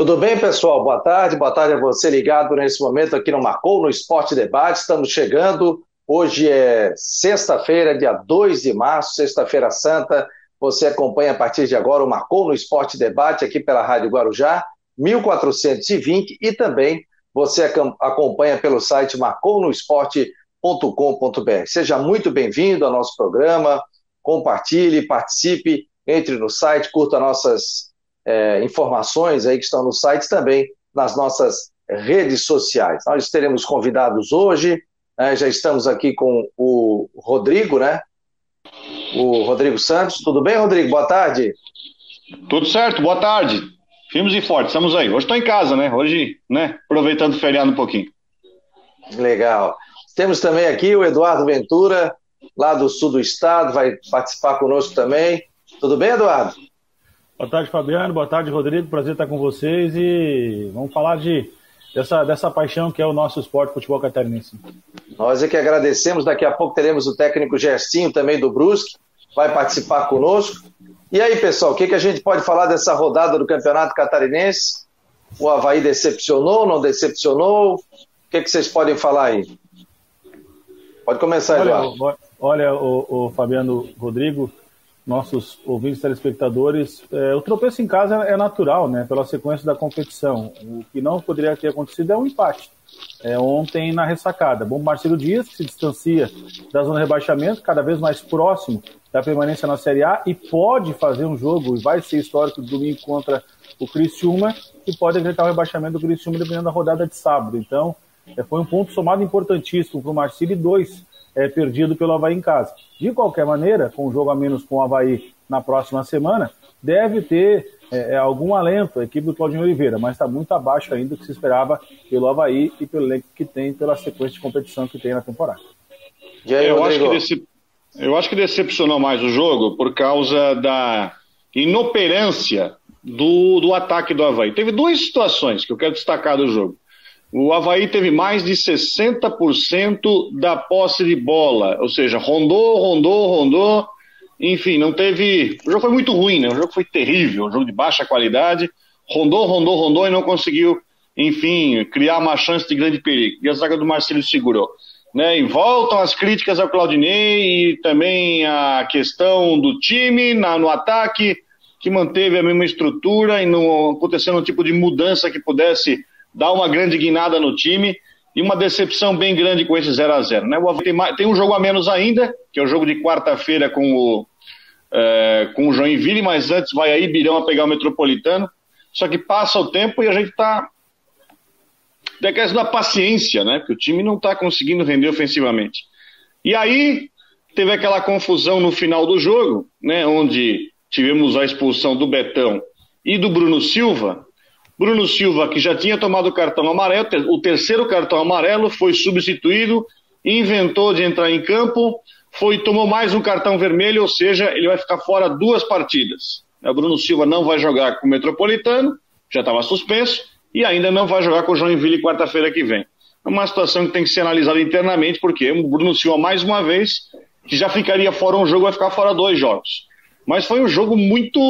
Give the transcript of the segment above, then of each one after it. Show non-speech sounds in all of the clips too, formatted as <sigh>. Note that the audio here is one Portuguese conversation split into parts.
Tudo bem, pessoal? Boa tarde. Boa tarde a você ligado nesse momento aqui no Marcou no Esporte Debate. Estamos chegando. Hoje é sexta-feira, dia 2 de março, sexta-feira santa. Você acompanha a partir de agora o Marcou no Esporte Debate aqui pela Rádio Guarujá, 1420 e também você acompanha pelo site marcounoesporte.com.br. Seja muito bem-vindo ao nosso programa, compartilhe, participe, entre no site, curta nossas é, informações aí que estão no site também nas nossas redes sociais. Nós teremos convidados hoje, né, já estamos aqui com o Rodrigo, né? O Rodrigo Santos. Tudo bem, Rodrigo? Boa tarde. Tudo certo, boa tarde. Firmes e fortes, estamos aí. Hoje estou em casa, né? Hoje, né? Aproveitando o feriado um pouquinho. Legal. Temos também aqui o Eduardo Ventura, lá do sul do estado, vai participar conosco também. Tudo bem, Eduardo? Boa tarde, Fabiano. Boa tarde, Rodrigo. Prazer estar com vocês e vamos falar de dessa, dessa paixão que é o nosso esporte futebol catarinense. Nós é que agradecemos. Daqui a pouco teremos o técnico Gersinho também do Brusque, vai participar conosco. E aí, pessoal, o que, que a gente pode falar dessa rodada do Campeonato Catarinense? O Havaí decepcionou, não decepcionou? O que, que vocês podem falar aí? Pode começar, Eduardo. Olha, olha o, o Fabiano Rodrigo, nossos ouvintes telespectadores, é, o tropeço em casa é natural, né, pela sequência da competição. O que não poderia ter acontecido é um empate. É, ontem na ressacada. Bom, Marcelo Dias que se distancia da zona de rebaixamento, cada vez mais próximo da permanência na Série A e pode fazer um jogo, e vai ser histórico domingo contra o Criciúma, que pode enfrentar o rebaixamento do Criciúma dependendo da rodada de sábado. Então, é, foi um ponto somado importantíssimo para o Marcelo e dois é, perdido pelo Havaí em casa. De qualquer maneira, com o jogo a menos com o Havaí na próxima semana, deve ter é, é algum alento a equipe do Claudinho Oliveira, mas está muito abaixo ainda do que se esperava pelo Havaí e pelo elenco que tem, pela sequência de competição que tem na temporada. Aí, eu, acho que decep... eu acho que decepcionou mais o jogo por causa da inoperância do, do ataque do Havaí. Teve duas situações que eu quero destacar do jogo. O Havaí teve mais de 60% da posse de bola, ou seja, rondou, rondou, rondou, enfim, não teve. O jogo foi muito ruim, né? O jogo foi terrível, um jogo de baixa qualidade, rondou, rondou, rondou e não conseguiu, enfim, criar uma chance de grande perigo. E a zaga do Marcelo segurou. Né, e voltam as críticas ao Claudinei e também a questão do time na, no ataque, que manteve a mesma estrutura e não aconteceu um tipo de mudança que pudesse dá uma grande guinada no time e uma decepção bem grande com esse 0 a 0 né? O tem, tem um jogo a menos ainda, que é o jogo de quarta-feira com o, é, com o Joinville, mas antes vai aí Birão a pegar o Metropolitano. Só que passa o tempo e a gente está decrescendo da paciência, né? Porque o time não está conseguindo render ofensivamente. E aí teve aquela confusão no final do jogo, né? Onde tivemos a expulsão do Betão e do Bruno Silva, Bruno Silva, que já tinha tomado o cartão amarelo, o terceiro cartão amarelo, foi substituído, inventou de entrar em campo, foi tomou mais um cartão vermelho, ou seja, ele vai ficar fora duas partidas. O Bruno Silva não vai jogar com o Metropolitano, já estava suspenso, e ainda não vai jogar com o Joinville quarta-feira que vem. É uma situação que tem que ser analisada internamente, porque o Bruno Silva, mais uma vez, que já ficaria fora um jogo, vai ficar fora dois jogos. Mas foi um jogo muito,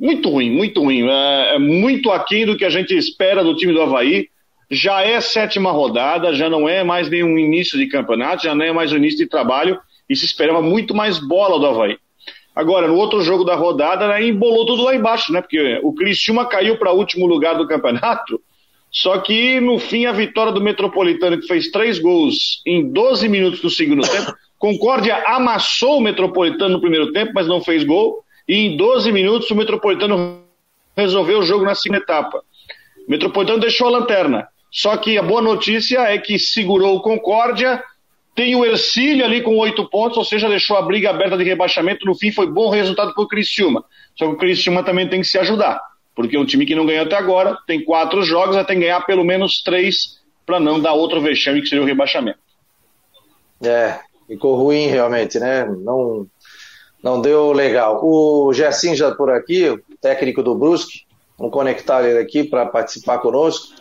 muito ruim, muito ruim. É, é muito aquém do que a gente espera do time do Havaí. Já é sétima rodada, já não é mais nenhum início de campeonato, já não é mais o início de trabalho e se esperava muito mais bola do Havaí. Agora, no outro jogo da rodada, né, embolou tudo lá embaixo, né? Porque o Criciúma caiu para último lugar do campeonato, só que no fim a vitória do Metropolitano, que fez três gols em 12 minutos do segundo tempo, Concórdia amassou o Metropolitano no primeiro tempo, mas não fez gol. E em 12 minutos o Metropolitano resolveu o jogo na segunda etapa. O Metropolitano deixou a lanterna. Só que a boa notícia é que segurou o Concórdia, tem o Ercílio ali com oito pontos, ou seja, deixou a briga aberta de rebaixamento. No fim, foi bom resultado para o Criciúma. Só que o Criciúma também tem que se ajudar, porque é um time que não ganhou até agora, tem quatro jogos, vai ter que ganhar pelo menos três para não dar outro vexame que seria o rebaixamento. É, ficou ruim realmente, né? Não, não deu legal. O Gersin já por aqui, técnico do Brusque, vamos conectar ele aqui para participar conosco.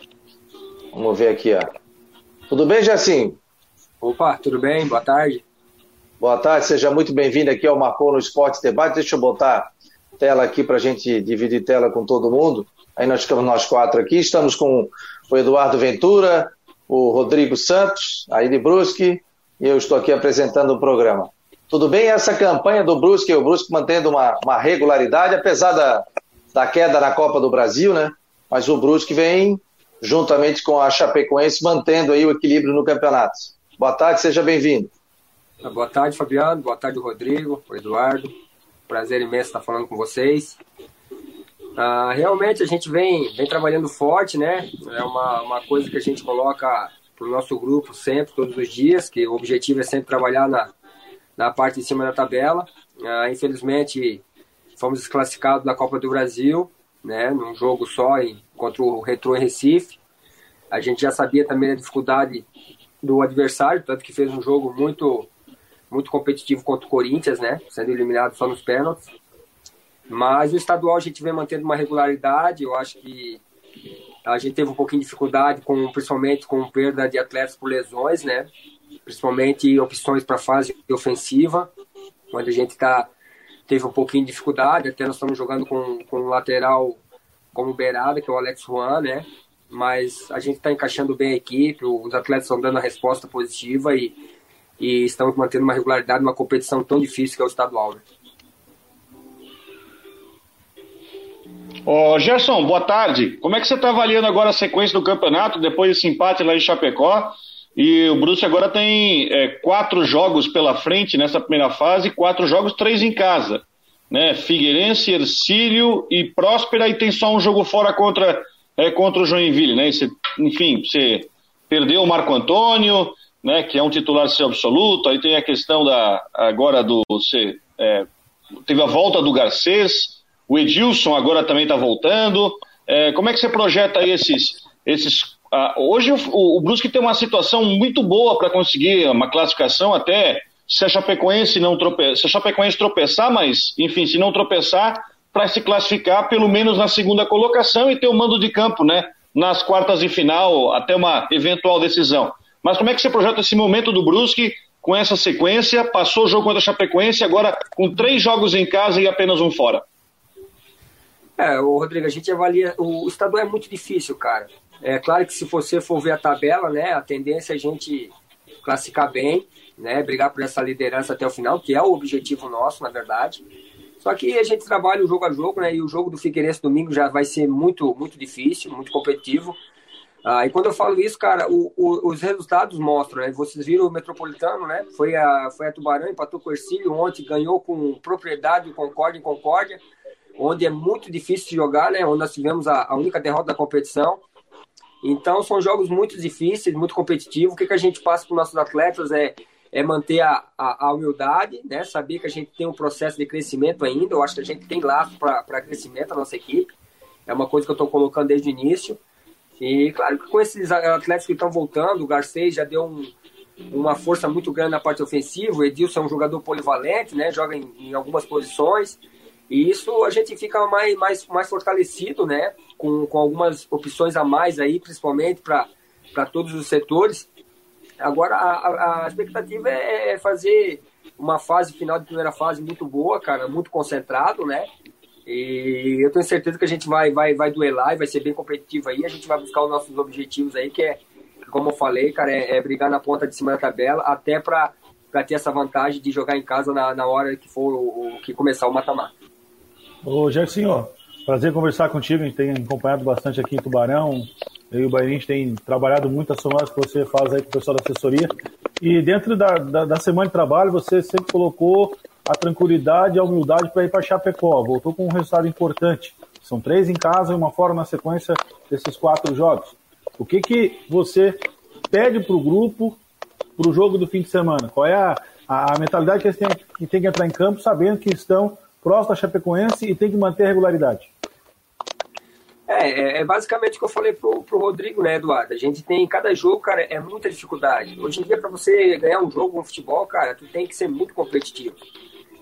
Vamos ver aqui, ó. Tudo bem, Gersin? Opa, tudo bem? Boa tarde. Boa tarde, seja muito bem-vindo aqui ao Marcou no Esporte Debate. Deixa eu botar tela aqui para a gente dividir tela com todo mundo. Aí nós ficamos nós quatro aqui. Estamos com o Eduardo Ventura, o Rodrigo Santos, aí de Brusque, e eu estou aqui apresentando o programa. Tudo bem? Essa campanha do Brusque, o Brusque mantendo uma, uma regularidade, apesar da, da queda na Copa do Brasil, né? Mas o Brusque vem, juntamente com a Chapecoense, mantendo aí o equilíbrio no campeonato. Boa tarde, seja bem-vindo. Boa tarde, Fabiano. Boa tarde, Rodrigo, Eduardo. Prazer imenso estar falando com vocês. Ah, realmente a gente vem, vem trabalhando forte, né? É uma, uma coisa que a gente coloca para o nosso grupo sempre, todos os dias, que o objetivo é sempre trabalhar na, na parte de cima da tabela. Ah, infelizmente, fomos desclassificados da Copa do Brasil, né, num jogo só em, contra o Retro em Recife. A gente já sabia também a dificuldade do adversário, tanto que fez um jogo muito muito competitivo contra o Corinthians, né, sendo eliminado só nos pênaltis. Mas o estadual a gente vem mantendo uma regularidade, eu acho que a gente teve um pouquinho de dificuldade, com, principalmente com perda de atletas por lesões, né? Principalmente opções para fase ofensiva, onde a gente tá, teve um pouquinho de dificuldade. Até nós estamos jogando com, com um lateral como beirada, que é o Alex Juan, né? Mas a gente está encaixando bem a equipe, os atletas estão dando a resposta positiva e, e estamos mantendo uma regularidade numa competição tão difícil que é o estadual. Né? Ô, Gerson, boa tarde. Como é que você está avaliando agora a sequência do campeonato, depois desse empate lá em Chapecó? E o Bruce agora tem é, quatro jogos pela frente nessa primeira fase, quatro jogos, três em casa. Né? Figueirense, Ercílio e Próspera, e tem só um jogo fora contra, é, contra o Joinville. Né? Você, enfim, você perdeu o Marco Antônio, né, que é um titular seu absoluto, aí tem a questão da agora do. Você, é, teve a volta do Garcês. O Edilson agora também está voltando. É, como é que você projeta esses. esses ah, hoje o, o Brusque tem uma situação muito boa para conseguir uma classificação até se a Chapecoense não trope... se a Chapecoense tropeçar, mas enfim, se não tropeçar, para se classificar pelo menos na segunda colocação e ter o mando de campo, né? Nas quartas de final, até uma eventual decisão. Mas como é que você projeta esse momento do Brusque com essa sequência? Passou o jogo contra a Chapecoense, agora com três jogos em casa e apenas um fora. É, o Rodrigo, a gente avalia. O estadual é muito difícil, cara. É claro que se você for ver a tabela, né, a tendência é a gente classificar bem, né, brigar por essa liderança até o final, que é o objetivo nosso, na verdade. Só que a gente trabalha o jogo a jogo, né, e o jogo do Figueirense domingo já vai ser muito, muito difícil, muito competitivo. Ah, e quando eu falo isso, cara, o, o, os resultados mostram, né? Vocês viram o Metropolitano, né? Foi a, foi a Tubarão, empatou com o Ercílio ontem, ganhou com propriedade o Concórdia em Concórdia onde é muito difícil de jogar, né? Onde nós tivemos a, a única derrota da competição. Então, são jogos muito difíceis, muito competitivos. O que, que a gente passa para os nossos atletas é, é manter a, a, a, humildade, né? Saber que a gente tem um processo de crescimento ainda. Eu acho que a gente tem laço para crescimento, a nossa equipe. É uma coisa que eu estou colocando desde o início. E, claro, com esses atletas que estão voltando, o Garcês já deu um, uma força muito grande na parte ofensiva. O Edilson é um jogador polivalente, né? Joga em, em algumas posições. E isso a gente fica mais, mais, mais fortalecido, né? Com, com algumas opções a mais aí, principalmente para todos os setores. Agora, a, a expectativa é, é fazer uma fase final de primeira fase muito boa, cara, muito concentrado, né? E eu tenho certeza que a gente vai, vai, vai duelar e vai ser bem competitivo aí. A gente vai buscar os nossos objetivos aí, que é, como eu falei, cara, é, é brigar na ponta de cima da tabela, até para ter essa vantagem de jogar em casa na, na hora que for o, que começar o mata-mata. Ô, Gersinho, prazer conversar contigo. A gente tem acompanhado bastante aqui em Tubarão. Eu e o gente tem trabalhado muito as somadas que você faz aí com o pessoal da assessoria. E dentro da, da, da semana de trabalho, você sempre colocou a tranquilidade e a humildade para ir para Chapecó. Voltou com um resultado importante. São três em casa e uma fora na sequência desses quatro jogos. O que, que você pede para o grupo para o jogo do fim de semana? Qual é a, a, a mentalidade que eles têm que, têm que entrar em campo sabendo que estão próximo da Chapecoense e tem que manter a regularidade. É, é, é basicamente o que eu falei pro, pro Rodrigo, né, Eduardo? A gente tem, cada jogo, cara, é muita dificuldade. Hoje em dia, para você ganhar um jogo, um futebol, cara, tu tem que ser muito competitivo.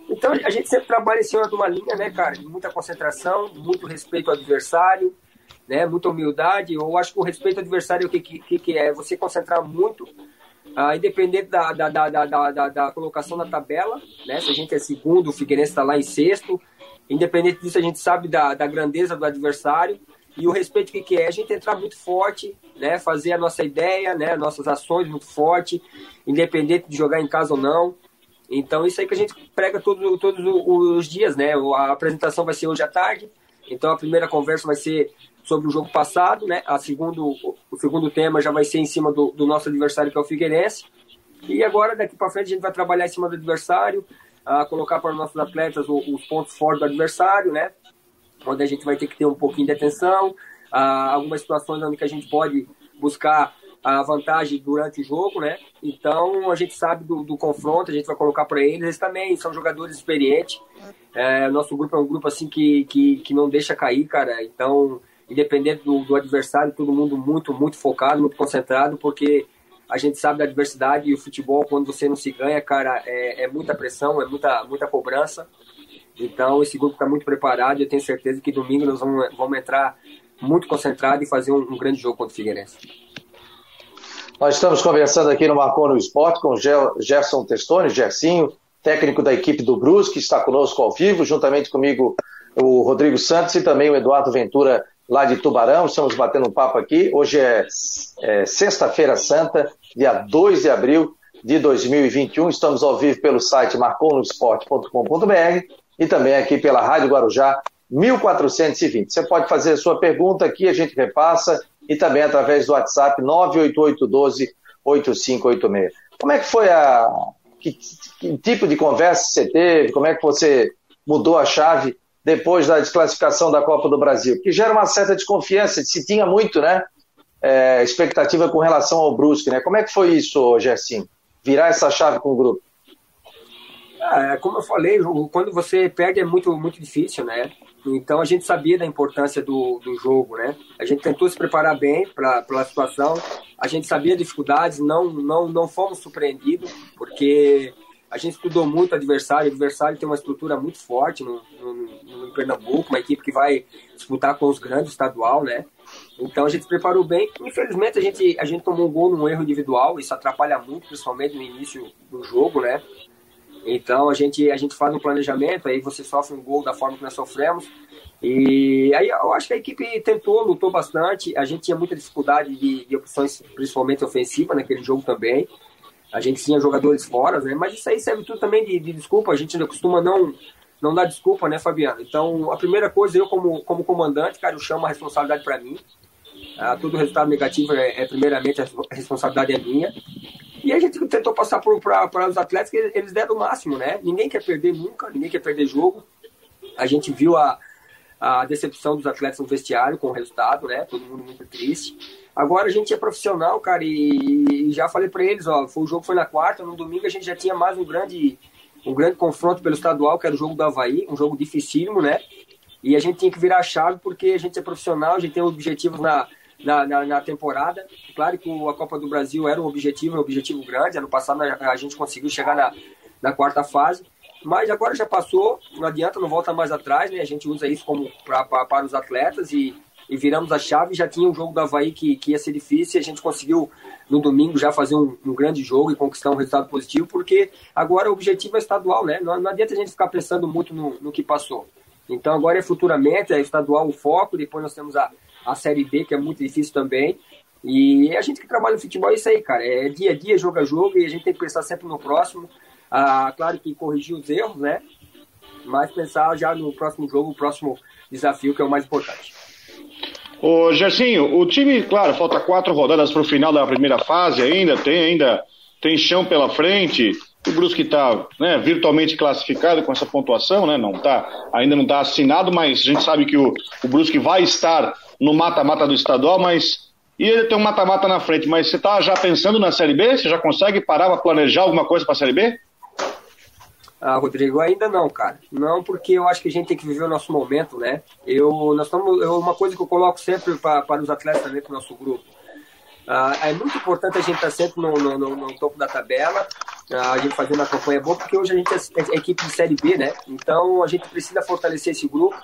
Então, a gente sempre trabalha em cima de uma linha, né, cara, muita concentração, muito respeito ao adversário, né, muita humildade. Eu acho que o respeito ao adversário, o que, que, que é? Você concentrar muito ah, independente da, da, da, da, da, colocação na tabela, né? Se a gente é segundo, o Figueirense está lá em sexto. Independente disso, a gente sabe da, da grandeza do adversário. E o respeito que, que é? A gente entrar muito forte, né? Fazer a nossa ideia, né? Nossas ações muito forte, independente de jogar em casa ou não. Então, isso aí que a gente prega todo, todos os dias, né? A apresentação vai ser hoje à tarde. Então, a primeira conversa vai ser sobre o jogo passado, né? A segundo, o segundo tema já vai ser em cima do, do nosso adversário, que é o Figueirense. E agora, daqui para frente, a gente vai trabalhar em cima do adversário, a colocar para os nossos atletas os, os pontos fortes do adversário, né? onde a gente vai ter que ter um pouquinho de atenção, ah, algumas situações onde a gente pode buscar a vantagem durante o jogo, né? Então a gente sabe do, do confronto, a gente vai colocar para eles. Eles também são jogadores experientes. É, nosso grupo é um grupo assim que, que, que não deixa cair, cara. Então, independente do, do adversário, todo mundo muito, muito focado, muito concentrado, porque a gente sabe da adversidade e o futebol, quando você não se ganha, cara, é, é muita pressão, é muita, muita cobrança. Então, esse grupo está muito preparado e eu tenho certeza que domingo nós vamos, vamos entrar muito concentrado e fazer um, um grande jogo contra o Figueirense. Nós estamos conversando aqui no Marcou no Esporte com Gerson Testoni, Gersinho, técnico da equipe do Brusque, que está conosco ao vivo, juntamente comigo o Rodrigo Santos e também o Eduardo Ventura, lá de Tubarão. Estamos batendo um papo aqui. Hoje é, é Sexta-feira Santa, dia 2 de abril de 2021. Estamos ao vivo pelo site marconosport.com.br e também aqui pela Rádio Guarujá 1420. Você pode fazer a sua pergunta aqui, a gente repassa, e também através do WhatsApp 98812-8586. Como é que foi a. Que, que, tipo de conversa você teve? Como é que você mudou a chave depois da desclassificação da Copa do Brasil? Que gera uma certa desconfiança, se tinha muito, né? É, expectativa com relação ao Brusque, né? Como é que foi isso, Gersinho? Virar essa chave com o grupo? Ah, é, como eu falei, quando você perde é muito, muito difícil, né? Então a gente sabia da importância do, do jogo, né? A gente tentou se preparar bem para a situação. A gente sabia dificuldades, não, não, não fomos surpreendidos, porque a gente estudou muito o adversário. O adversário tem uma estrutura muito forte no, no, no Pernambuco, uma equipe que vai disputar com os grandes estadual, né? Então a gente se preparou bem. Infelizmente a gente, a gente tomou um gol num erro individual, isso atrapalha muito, principalmente no início do jogo, né? Então a gente, a gente faz um planejamento, aí você sofre um gol da forma que nós sofremos. E aí eu acho que a equipe tentou, lutou bastante. A gente tinha muita dificuldade de, de opções, principalmente ofensivas, naquele jogo também. A gente tinha jogadores fora, né? Mas isso aí serve tudo também de, de desculpa. A gente costuma não, não dar desculpa, né, Fabiano? Então, a primeira coisa, eu como, como comandante, cara, eu chamo a responsabilidade para mim. Ah, todo resultado negativo é, é, primeiramente, a responsabilidade é minha. E a gente tentou passar para os atletas que eles deram o máximo, né? Ninguém quer perder nunca, ninguém quer perder jogo. A gente viu a, a decepção dos atletas no vestiário com o resultado, né? Todo mundo muito triste. Agora a gente é profissional, cara, e, e já falei para eles, ó, foi, o jogo foi na quarta, no domingo a gente já tinha mais um grande um grande confronto pelo estadual, que era o jogo do Havaí, um jogo dificílimo, né? E a gente tinha que virar a chave porque a gente é profissional, a gente tem objetivos na, na, na, na, temporada. Claro que a Copa do Brasil era um objetivo, um objetivo grande. Ano passado a gente conseguiu chegar na, na quarta fase. Mas agora já passou, não adianta, não volta mais atrás, né? A gente usa isso como para os atletas e, e viramos a chave. Já tinha um jogo do Havaí que, que ia ser difícil e a gente conseguiu no domingo já fazer um, um, grande jogo e conquistar um resultado positivo, porque agora o objetivo é estadual, né? Não, não adianta a gente ficar pensando muito no, no que passou. Então agora é futuramente, é estadual o foco, depois nós temos a, a Série B, que é muito difícil também. E a gente que trabalha no futebol é isso aí, cara. É dia a dia, jogo a jogo, e a gente tem que pensar sempre no próximo. Ah, claro que corrigir os erros, né? Mas pensar já no próximo jogo, o próximo desafio, que é o mais importante. Ô, Gersinho, o time, claro, falta quatro rodadas para o final da primeira fase ainda, tem ainda tem chão pela frente. O Brusque está né, virtualmente classificado com essa pontuação, né? Não tá, ainda não está assinado, mas a gente sabe que o, o Brusque vai estar no mata-mata do estadual, mas e ele tem um mata-mata na frente. Mas você está já pensando na Série B? Você já consegue parar para planejar alguma coisa para a Série B? Ah, Rodrigo, ainda não, cara. Não, porque eu acho que a gente tem que viver o nosso momento, né? Eu, nós estamos, eu, uma coisa que eu coloco sempre para os atletas dentro do nosso grupo. Ah, é muito importante a gente estar tá sempre no, no, no, no, topo da tabela, ah, a gente fazendo uma campanha boa, porque hoje a gente é, é, equipe de Série B, né? Então a gente precisa fortalecer esse grupo.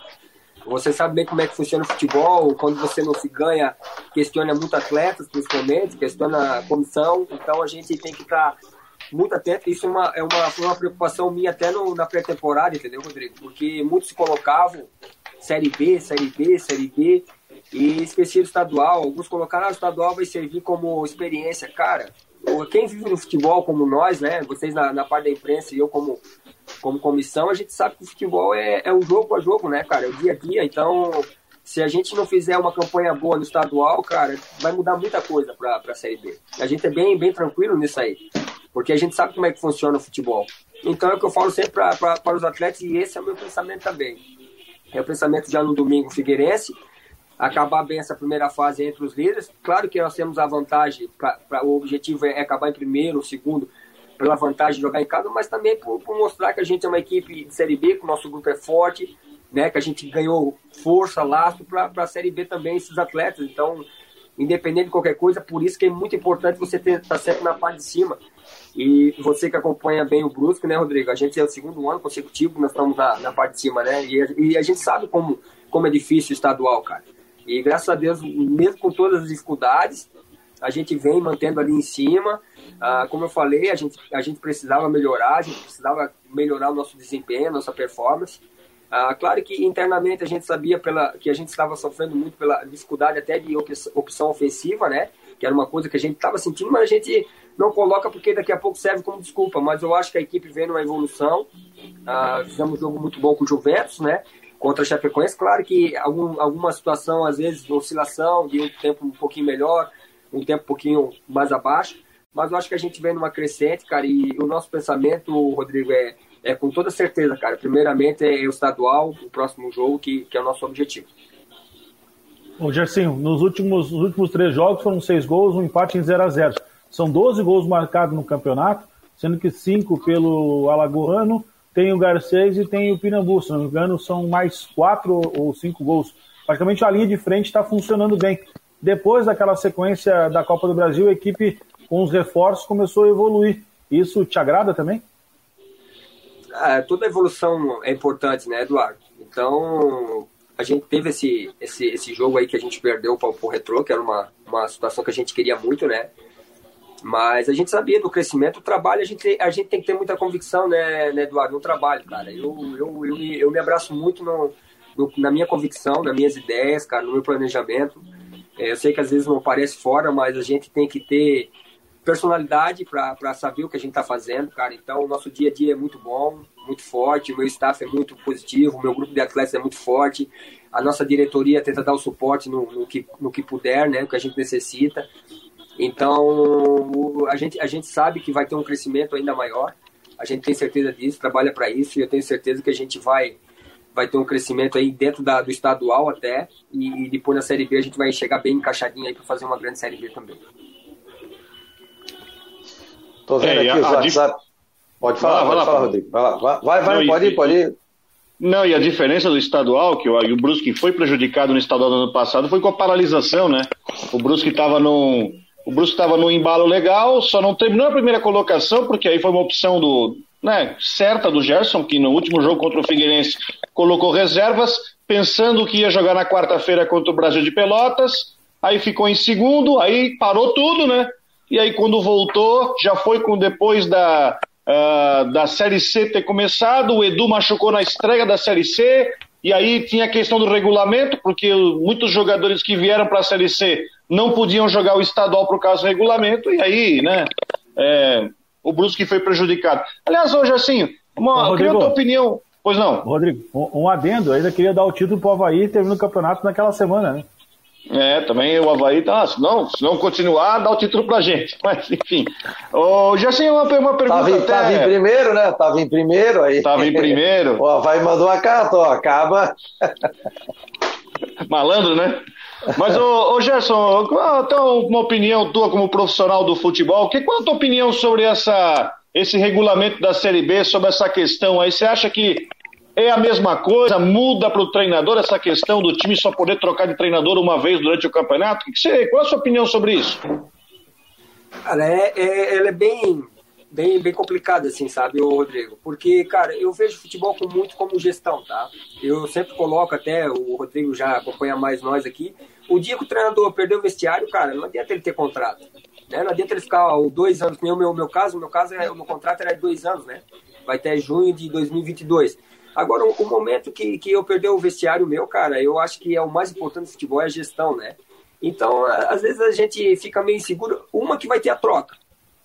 Você sabe bem como é que funciona o futebol, quando você não se ganha, questiona muito atletas, principalmente, questiona a comissão, então a gente tem que estar tá muito atento. Isso é uma, é uma, uma preocupação minha até no, na pré-temporada, entendeu, Rodrigo? Porque muitos se colocavam Série B, Série B, Série B, E esqueci do estadual. Alguns colocaram, ah, o estadual vai servir como experiência. Cara, quem vive no futebol como nós, né? Vocês na, na parte da imprensa e eu como, como comissão, a gente sabe que o futebol é, é um jogo a jogo, né, cara? É o dia a dia. Então, se a gente não fizer uma campanha boa no estadual, cara, vai mudar muita coisa para a Série B. A gente é bem, bem tranquilo nisso aí, porque a gente sabe como é que funciona o futebol. Então é o que eu falo sempre para os atletas e esse é o meu pensamento também. É o pensamento já no domingo Figueirense, acabar bem essa primeira fase entre os líderes. Claro que nós temos a vantagem, pra, pra o objetivo é acabar em primeiro segundo, pela vantagem de jogar em casa, mas também por, por, mostrar que a gente é uma equipe de Série B, que o nosso grupo é forte, né, que a gente ganhou força, laço para a Série B também, esses atletas. Então, independente de qualquer coisa, por isso que é muito importante você estar tá sempre na parte de cima. E você que acompanha bem o Brusque, né, Rodrigo? A gente é o segundo ano consecutivo nós estamos na, na parte de cima, né? E, e, a gente sabe como, como é difícil o estadual, cara. E graças a Deus, mesmo com todas as dificuldades, a gente vem mantendo ali em cima. Ah, como eu falei, a gente, a gente precisava melhorar, a gente precisava melhorar o nosso desempenho, a nossa performance. Ah, claro que internamente a gente sabia pela, que a gente estava sofrendo muito pela dificuldade até de opção ofensiva, né? Que era uma coisa que a gente estava sentindo, mas a gente não coloca porque daqui a pouco serve como desculpa. Mas eu acho que a equipe vem numa evolução. Ah, fizemos um jogo muito bom com o Juventus, né? Contra a Chapecoense. Claro que algum, alguma situação, às vezes, oscilação, de um tempo um pouquinho melhor, um tempo um pouquinho mais abaixo. Mas eu acho que a gente vem numa crescente, cara, e o nosso pensamento, Rodrigo, é é com toda certeza, cara. Primeiramente é o estadual, o próximo jogo, que, que é o nosso objetivo. Ô, Gersinho, nos últimos, nos últimos três jogos foram seis gols, um empate em 0 a 0 São 12 gols marcados no campeonato, sendo que cinco pelo Alagoano, tem o Garcês e tem o Pinambu. Se não me engano, são mais quatro ou cinco gols. Praticamente a linha de frente está funcionando bem. Depois daquela sequência da Copa do Brasil, a equipe com os reforços começou a evoluir. Isso te agrada também? ah, toda evolução é importante, né, Eduardo? Então, a gente teve esse, esse, esse jogo aí que a gente perdeu para o Retro, que era uma, uma situação que a gente queria muito, né? Mas a gente sabia do crescimento, o trabalho, a gente, a gente tem que ter muita convicção, né, né Eduardo, no trabalho, cara. Eu, eu, eu, me, eu me abraço muito no, no, na minha convicção, nas minhas ideias, cara, no meu planejamento. É, eu sei que às vezes não parece fora, mas a gente tem que ter personalidade para saber o que a gente está fazendo, cara. Então, o nosso dia a dia é muito bom, muito forte, o meu staff é muito positivo, o meu grupo de atletas é muito forte, a nossa diretoria tenta dar o suporte no, no que, no que puder, né, no que a gente necessita. Então, a gente, a gente sabe que vai ter um crescimento ainda maior, a gente tem certeza disso, trabalha para isso, e eu tenho certeza que a gente vai vai ter um crescimento aí dentro da, do estadual até, e, e depois na Série B a gente vai chegar bem encaixadinho aí para fazer uma grande Série B também. Tô vendo é, aqui os WhatsApp. Dif... Pode falar, vai, pode falar, Rodrigo. Vai lá. Vai, vai, não, pode ir, pode ir. Não, e a diferença do estadual, que o, o Brusque foi prejudicado no estadual do ano passado, foi com a paralisação, né? O Brusque estava num. O Brusque estava num embalo legal, só não terminou a primeira colocação, porque aí foi uma opção do, né, certa do Gerson, que no último jogo contra o Figueirense colocou reservas, pensando que ia jogar na quarta-feira contra o Brasil de Pelotas, aí ficou em segundo, aí parou tudo, né? E aí, quando voltou, já foi com depois da, uh, da Série C ter começado, o Edu machucou na estreia da Série C, e aí tinha a questão do regulamento, porque muitos jogadores que vieram para a Série C não podiam jogar o estadual por causa do regulamento, e aí, né, é, o Brusque foi prejudicado. Aliás, hoje assim, uma, Ô, queria a tua opinião. Pois não. Rodrigo, um, um adendo, ainda queria dar o título para o Havaí, teve no campeonato naquela semana, né? É, também o Havaí tá. Se não, se não continuar, dá o título pra gente. <laughs> Mas, enfim. Já sei uma, uma pergunta. Tava, até... tava em primeiro, né? Tava em primeiro aí. Tava em primeiro. o Havaí mandou a carta, ó, acaba. <laughs> Malandro, né? Mas, ô, ô Gerson, então, uma opinião tua como profissional do futebol, que, qual a tua opinião sobre essa, esse regulamento da Série B, sobre essa questão aí? Você acha que é a mesma coisa? Muda para o treinador essa questão do time só poder trocar de treinador uma vez durante o campeonato? Que que você, qual é a sua opinião sobre isso? É, é, ela é bem, bem, bem complicada, assim, sabe, Rodrigo? Porque, cara, eu vejo futebol com muito como gestão, tá? Eu sempre coloco, até o Rodrigo já acompanha mais nós aqui, o dia que o treinador perdeu o vestiário, cara, não adianta ele ter contrato. Né? Não adianta ele ficar ó, dois anos, nem o meu, meu caso, o meu caso, é, o meu contrato era de dois anos, né? Vai até junho de 2022. Agora, o, o momento que, que eu perdi o vestiário meu, cara, eu acho que é o mais importante do futebol é a gestão, né? Então, às vezes a gente fica meio inseguro. Uma que vai ter a troca,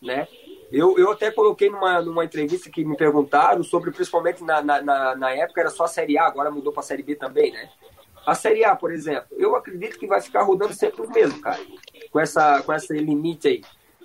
né? Eu, eu até coloquei numa, numa entrevista que me perguntaram sobre, principalmente na, na, na época, era só a Série A, agora mudou para a Série B também, né? A Série A, por exemplo, eu acredito que vai ficar rodando sempre os mesmos, cara, com, essa, com esse limite aí.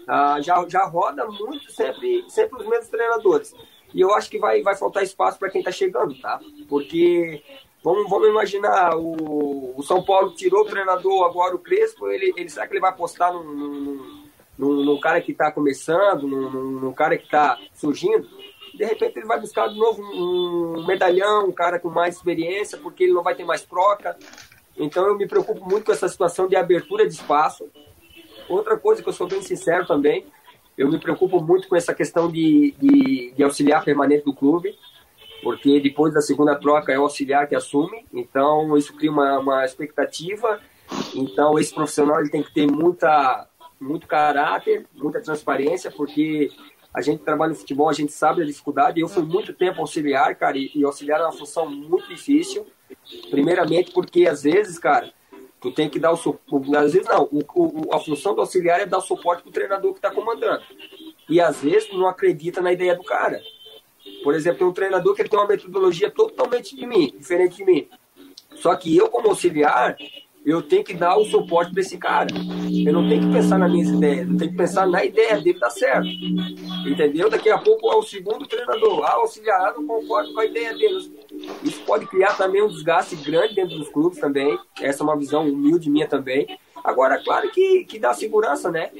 Ah, já, já roda muito sempre, sempre os mesmos treinadores. E eu acho que vai, vai faltar espaço para quem está chegando, tá? Porque vamos, vamos imaginar, o, o São Paulo tirou o treinador agora, o Crespo, ele, ele, será que ele vai apostar num, num, num, num cara que está começando, num, cara que está surgindo? De repente ele vai buscar de novo um medalhão, um cara com mais experiência, porque ele não vai ter mais troca. Então eu me preocupo muito com essa situação de abertura de espaço. Outra coisa que eu sou bem sincero também, eu me preocupo muito com essa questão de, de, de, auxiliar permanente do clube, porque depois da segunda troca é o auxiliar que assume, então isso cria uma, uma expectativa. Então esse profissional ele tem que ter muita, muito caráter, muita transparência, porque a gente trabalha no futebol, a gente sabe a dificuldade. Eu fui muito tempo auxiliar, cara, e, e auxiliar é uma função muito difícil. Primeiramente porque às vezes, cara, Tu tem que dar o suporte. Às vezes não, o, o, a função do auxiliar é dar suporte pro treinador que está comandando. E às vezes tu não acredita na ideia do cara. Por exemplo, tem um treinador que tem uma metodologia totalmente de mim, diferente de mim. Só que eu, como auxiliar, eu tenho que dar o suporte para esse cara. Eu não tenho que pensar na minha ideia, eu tenho que pensar na ideia dele dar certo. Entendeu? Daqui a pouco é o segundo treinador. Ah, o auxiliar não concordo com a ideia dele. Isso pode criar também um desgaste grande dentro dos clubes também. Essa é uma visão humilde minha também. Agora, claro que, que dá segurança, né?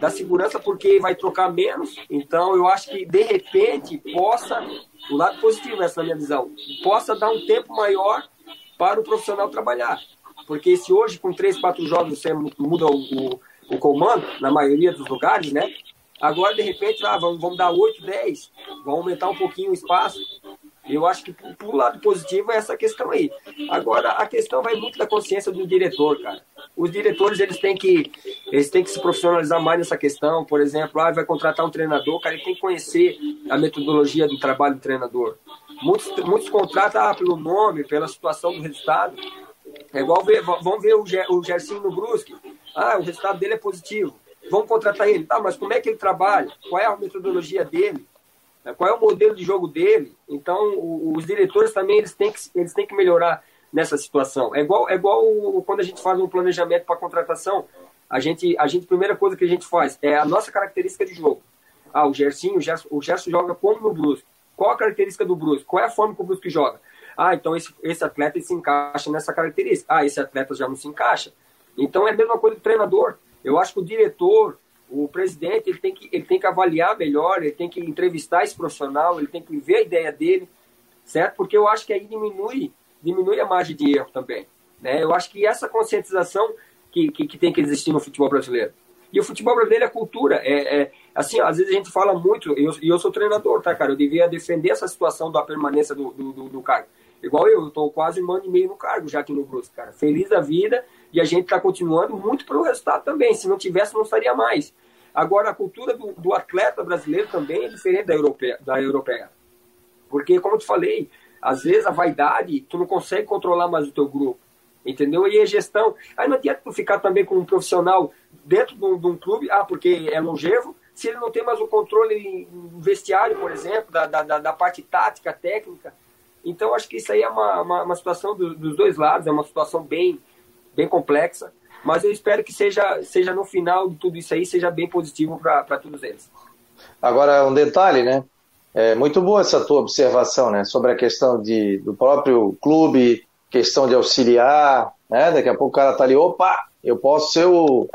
Dá segurança porque vai trocar menos. Então, eu acho que, de repente, possa, o lado positivo, essa é minha visão, possa dar um tempo maior para o profissional trabalhar. Porque se hoje, com três, quatro jogos, você muda o, o, o comando, na maioria dos lugares, né? Agora, de repente, ah, vamos, vamos dar 8, 10, vamos aumentar um pouquinho o espaço. Eu acho que pro lado positivo é essa questão aí. Agora, a questão vai muito da consciência do diretor, cara. Os diretores, eles têm que, eles têm que se profissionalizar mais nessa questão. Por exemplo, ah, vai contratar um treinador, cara, ele tem que conhecer a metodologia do trabalho do treinador. Muitos, muitos contratam ah, pelo nome, pela situação do resultado. É igual ver, vamos ver o, Ger, o Gersinho no Brusque. Ah, o resultado dele é positivo. Vamos contratar ele. Tá, mas como é que ele trabalha? Qual é a metodologia dele? Qual é o modelo de jogo dele? Então, os diretores também eles têm que, eles têm que melhorar nessa situação. É igual, é igual quando a gente faz um planejamento para contratação. A gente, a gente, primeira coisa que a gente faz é a nossa característica de jogo. Ah, o Gersinho, o Gerson, o Gerson joga como no Brusque. Qual a característica do Brusque? Qual é a forma que o Brusque joga? Ah, então esse, esse atleta se encaixa nessa característica. Ah, esse atleta já não se encaixa. Então é a mesma coisa do treinador. Eu acho que o diretor, o presidente, ele tem que, ele tem que avaliar melhor, ele tem que entrevistar esse profissional, ele tem que ver a ideia dele, certo? Porque eu acho que aí diminui, diminui a margem de erro também. Né? Eu acho que essa conscientização que, que, que tem que existir no futebol brasileiro. E o futebol brasileiro é cultura. É, é assim, às vezes a gente fala muito, e eu, eu, sou treinador, tá, cara? Eu devia defender essa situação da permanência do, do, do, do cargo. Igual eu, eu tô quase um ano e meio no cargo já aqui no Brusque, cara. Feliz da vida e a gente está continuando muito pelo resultado também. Se não tivesse, não estaria mais. Agora, a cultura do, do atleta brasileiro também é diferente da europeia, da europeia. Porque, como eu te falei, às vezes a vaidade, tu não consegue controlar mais o teu grupo. Entendeu? E a gestão. Aí não adianta tu ficar também com um profissional dentro de um, de um clube, ah, porque é longevo, se ele não tem mais o controle vestiário, por exemplo, da, da, da parte tática, técnica. Então, acho que isso aí é uma, uma, uma situação do, dos dois lados, é uma situação bem, bem complexa, mas eu espero que seja, seja no final de tudo isso aí, seja bem positivo para todos eles. Agora, um detalhe, né? É muito boa essa tua observação, né? Sobre a questão de, do próprio clube, questão de auxiliar, né? Daqui a pouco o cara tá ali, opa, eu posso ser o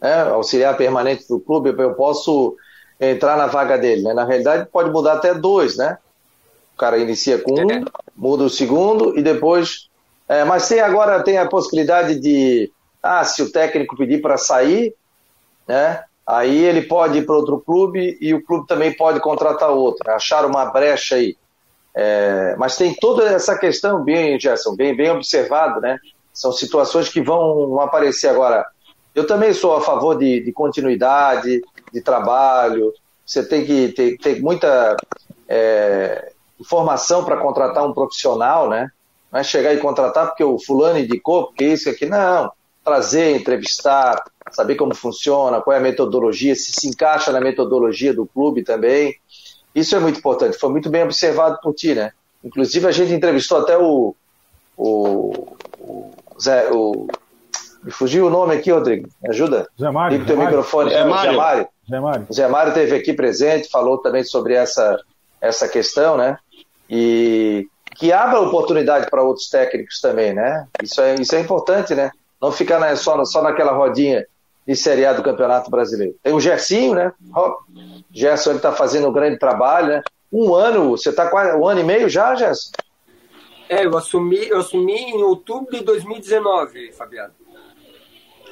né, auxiliar permanente do clube, eu posso entrar na vaga dele, né? Na realidade, pode mudar até dois, né? O cara inicia com um, muda o segundo e depois. É, mas tem agora tem a possibilidade de. Ah, se o técnico pedir para sair, né? Aí ele pode ir para outro clube e o clube também pode contratar outro, achar uma brecha aí. É, mas tem toda essa questão bem, Gerson, bem, bem observado, né? São situações que vão aparecer agora. Eu também sou a favor de, de continuidade, de trabalho. Você tem que ter, ter muita é, informação para contratar um profissional, né? Não é chegar e contratar porque o fulano indicou, porque isso aqui, não. Trazer, entrevistar, saber como funciona, qual é a metodologia, se se encaixa na metodologia do clube também. Isso é muito importante, foi muito bem observado por ti, né? Inclusive a gente entrevistou até o, o, o Zé, o, me fugiu o nome aqui, Rodrigo, me ajuda? Zé Mário. Liga o teu microfone. Zé, Mário. Zé Mário. Zé Mário. Zé Mário esteve aqui presente, falou também sobre essa, essa questão, né? E que abra oportunidade para outros técnicos também, né? Isso é, isso é importante, né? Não ficar na, só, só naquela rodinha de Série A do Campeonato Brasileiro. Tem o Gersinho, né? O Gerson está fazendo um grande trabalho, né? Um ano, você está quase um ano e meio já, Gerson? É, eu assumi, eu assumi em outubro de 2019, Fabiano.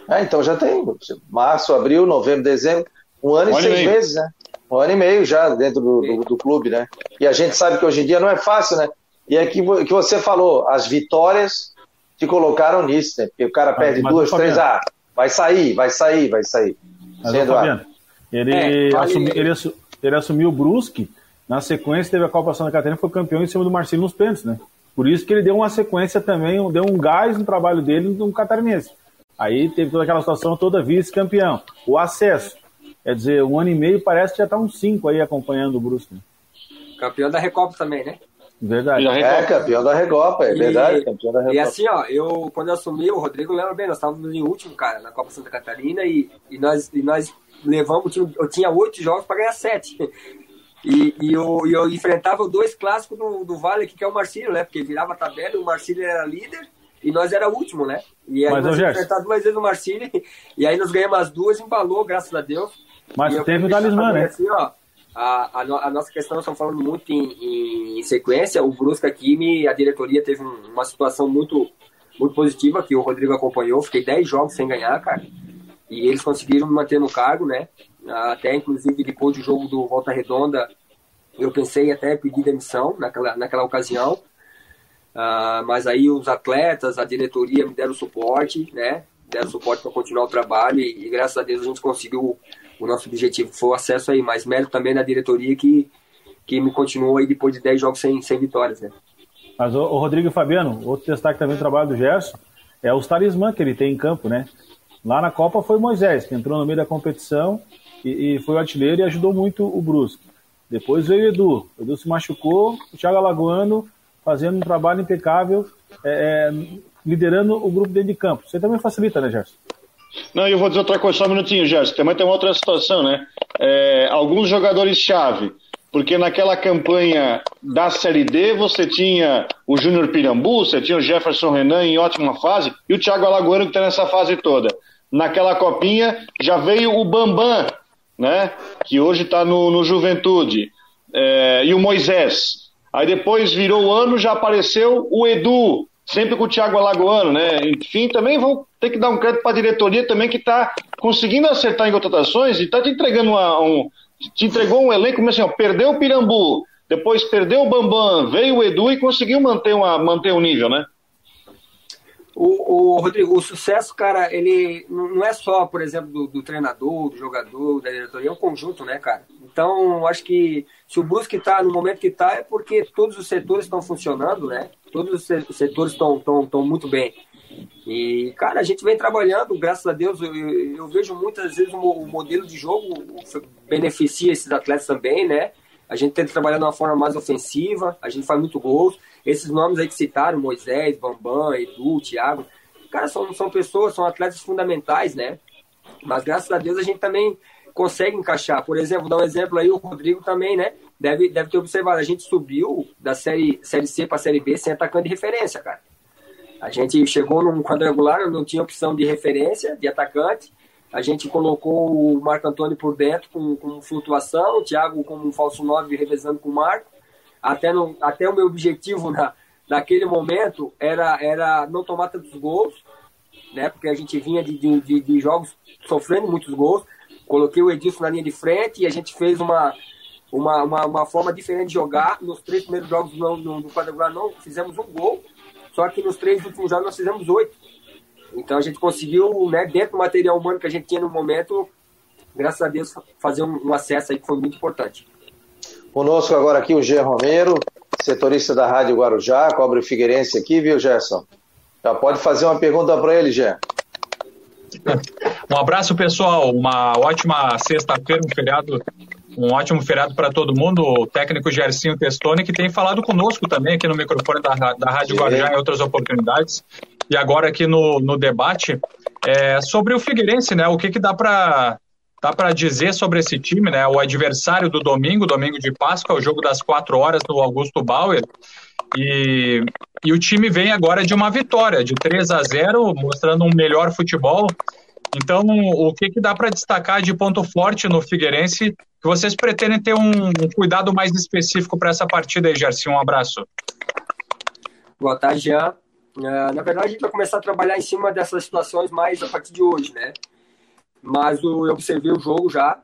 Ah, então já tem março, abril, novembro, dezembro, um ano um e seis e meses, né? Um ano e meio já dentro do, do, do, clube, né? E a gente sabe que hoje em dia não é fácil, né? E é que, que você falou, as vitórias te colocaram nisso, né? Porque o cara perde mas, duas, três, ah, vai sair, vai sair, vai sair. Mas, Sim, Fabiano, ele, é, assumi, ele, ele, assumiu o Brusque, na sequência teve a Copa Santa Catarina, foi campeão em cima do Marcelo nos pênaltis, né? Por isso que ele deu uma sequência também, deu um gás no trabalho dele no catarinense. Aí teve toda aquela situação toda vice-campeão. O acesso. Quer dizer, um ano e meio parece que já está uns cinco aí acompanhando o Brusque. Né? Campeão da Recopa também, né? Verdade. É, campeão da Recopa, é e, verdade, campeão da Recopa. E assim, ó, eu, quando eu assumi, o Rodrigo lembra bem, nós estávamos em último, cara, na Copa Santa Catarina e, e, nós, e nós levamos, eu tinha oito jogos para ganhar sete. <laughs> E, e eu, eu, enfrentava dois clássicos do, do Vale, que é o Marcílio, né? Porque virava a tabela, o Marcílio era líder e nós era o último, né? E aí Mas, nós enfrentamos duas vezes o Marcílio <laughs> e aí nós ganhamos as duas, embalou, graças a Deus. Mas teve o talismã, né? Assim, ó, a, a, a, nossa questão, estamos falando muito em, em, sequência, o Brusca aqui, a diretoria teve um, uma situação muito, muito positiva, que o Rodrigo acompanhou, fiquei 10 jogos sem ganhar, cara, e eles conseguiram me manter no cargo, né, até inclusive depois do jogo do Volta Redonda, eu pensei até pedir demissão naquela, naquela ocasião, uh, mas aí os atletas, a diretoria me deram suporte, né, deram suporte para continuar o trabalho e, e graças a Deus a gente conseguiu o nosso objetivo foi o acesso aí, mas mérito também da diretoria que, que me continuou aí depois de 10 jogos sem, sem vitórias, né? Mas o, o Rodrigo e Fabiano, outro destaque também do trabalho do Gerson é os talismã que ele tem em campo, né? Lá na Copa foi Moisés, que entrou no meio da competição e, e foi o artilheiro e ajudou muito o Brusque. Depois veio o Edu. O Edu se machucou, o Thiago Alagoano fazendo um trabalho impecável, é, é, liderando o grupo dentro de campo. Você também facilita, né, Gerson? Não, eu vou dizer outra coisa, só um minutinho, Gerson. Também tem uma outra situação, né? É, alguns jogadores-chave, porque naquela campanha da Série D você tinha o Júnior Pirambu, você tinha o Jefferson Renan em ótima fase, e o Thiago Alagoano que está nessa fase toda. Naquela copinha já veio o Bambam, né? Que hoje está no, no Juventude, é, e o Moisés. Aí depois virou o ano, já apareceu o Edu, sempre com o Thiago Alagoano, né? Enfim, também vou ter que dar um crédito para a diretoria também que está conseguindo acertar em contratações e está te entregando uma, um. Te entregou um elenco, mas assim, ó, perdeu o Pirambu, depois perdeu o Bambam, veio o Edu e conseguiu manter, uma, manter um nível, né? O, o, Rodrigo, o sucesso, cara, ele não é só, por exemplo, do, do, treinador, do jogador, da diretoria, é um conjunto, né, cara? Então, acho que se o Brusque está no momento que está, é porque todos os setores estão funcionando, né? Todos os setores estão muito bem. E, cara, a gente vem trabalhando, graças a Deus, eu, eu vejo muitas vezes o, o modelo de jogo beneficia esses atletas também, né? A gente tenta trabalhar de uma forma mais ofensiva, a gente faz muito gols. Esses nomes aí que citaram, Moisés, Bambam, Edu, Thiago, cara, são, são pessoas, são atletas fundamentais, né? Mas graças a Deus a gente também consegue encaixar. Por exemplo, dar um exemplo aí, o Rodrigo também, né? Deve, deve ter observado, a gente subiu da série, série C para a série B sem atacante de referência, cara. A gente chegou num quadrangular, não tinha opção de referência, de atacante. A gente colocou o Marco Antônio por dentro com, com flutuação, o Thiago como um falso 9 revezando com o Marco. Até, no, até o meu objetivo na, naquele momento era, era não tomar tantos gols, né? Porque a gente vinha de, de, de jogos sofrendo muitos gols. Coloquei o Edilson na linha de frente e a gente fez uma, uma, uma, uma forma diferente de jogar. Nos três primeiros jogos no, no, no quadrangular não fizemos um gol, só que nos três últimos jogos nós fizemos oito. Então a gente conseguiu, né, dentro do material humano que a gente tinha no momento, graças a Deus, fazer um, um acesso aí que foi muito importante. Conosco agora aqui o G. Romero, setorista da Rádio Guarujá, cobre o Figueirense aqui, viu, Gerson? Já pode fazer uma pergunta para ele, Gé. Um abraço, pessoal. Uma ótima sexta-feira, um feriado, um ótimo feriado para todo mundo. O técnico Gercinho Testoni, que tem falado conosco também aqui no microfone da, da Rádio Guarujá em outras oportunidades. E agora aqui no, no debate é, sobre o Figueirense, né? O que, que dá para dá para dizer sobre esse time, né? O adversário do domingo, domingo de Páscoa, o jogo das quatro horas no Augusto Bauer. E, e o time vem agora de uma vitória, de 3 a 0, mostrando um melhor futebol. Então, o que, que dá para destacar de ponto forte no Figueirense que vocês pretendem ter um, um cuidado mais específico para essa partida aí, Gerson? Um abraço. Boa tarde, Jean. Uh, na verdade, a gente vai começar a trabalhar em cima dessas situações mais a partir de hoje, né? mas eu observei o jogo já.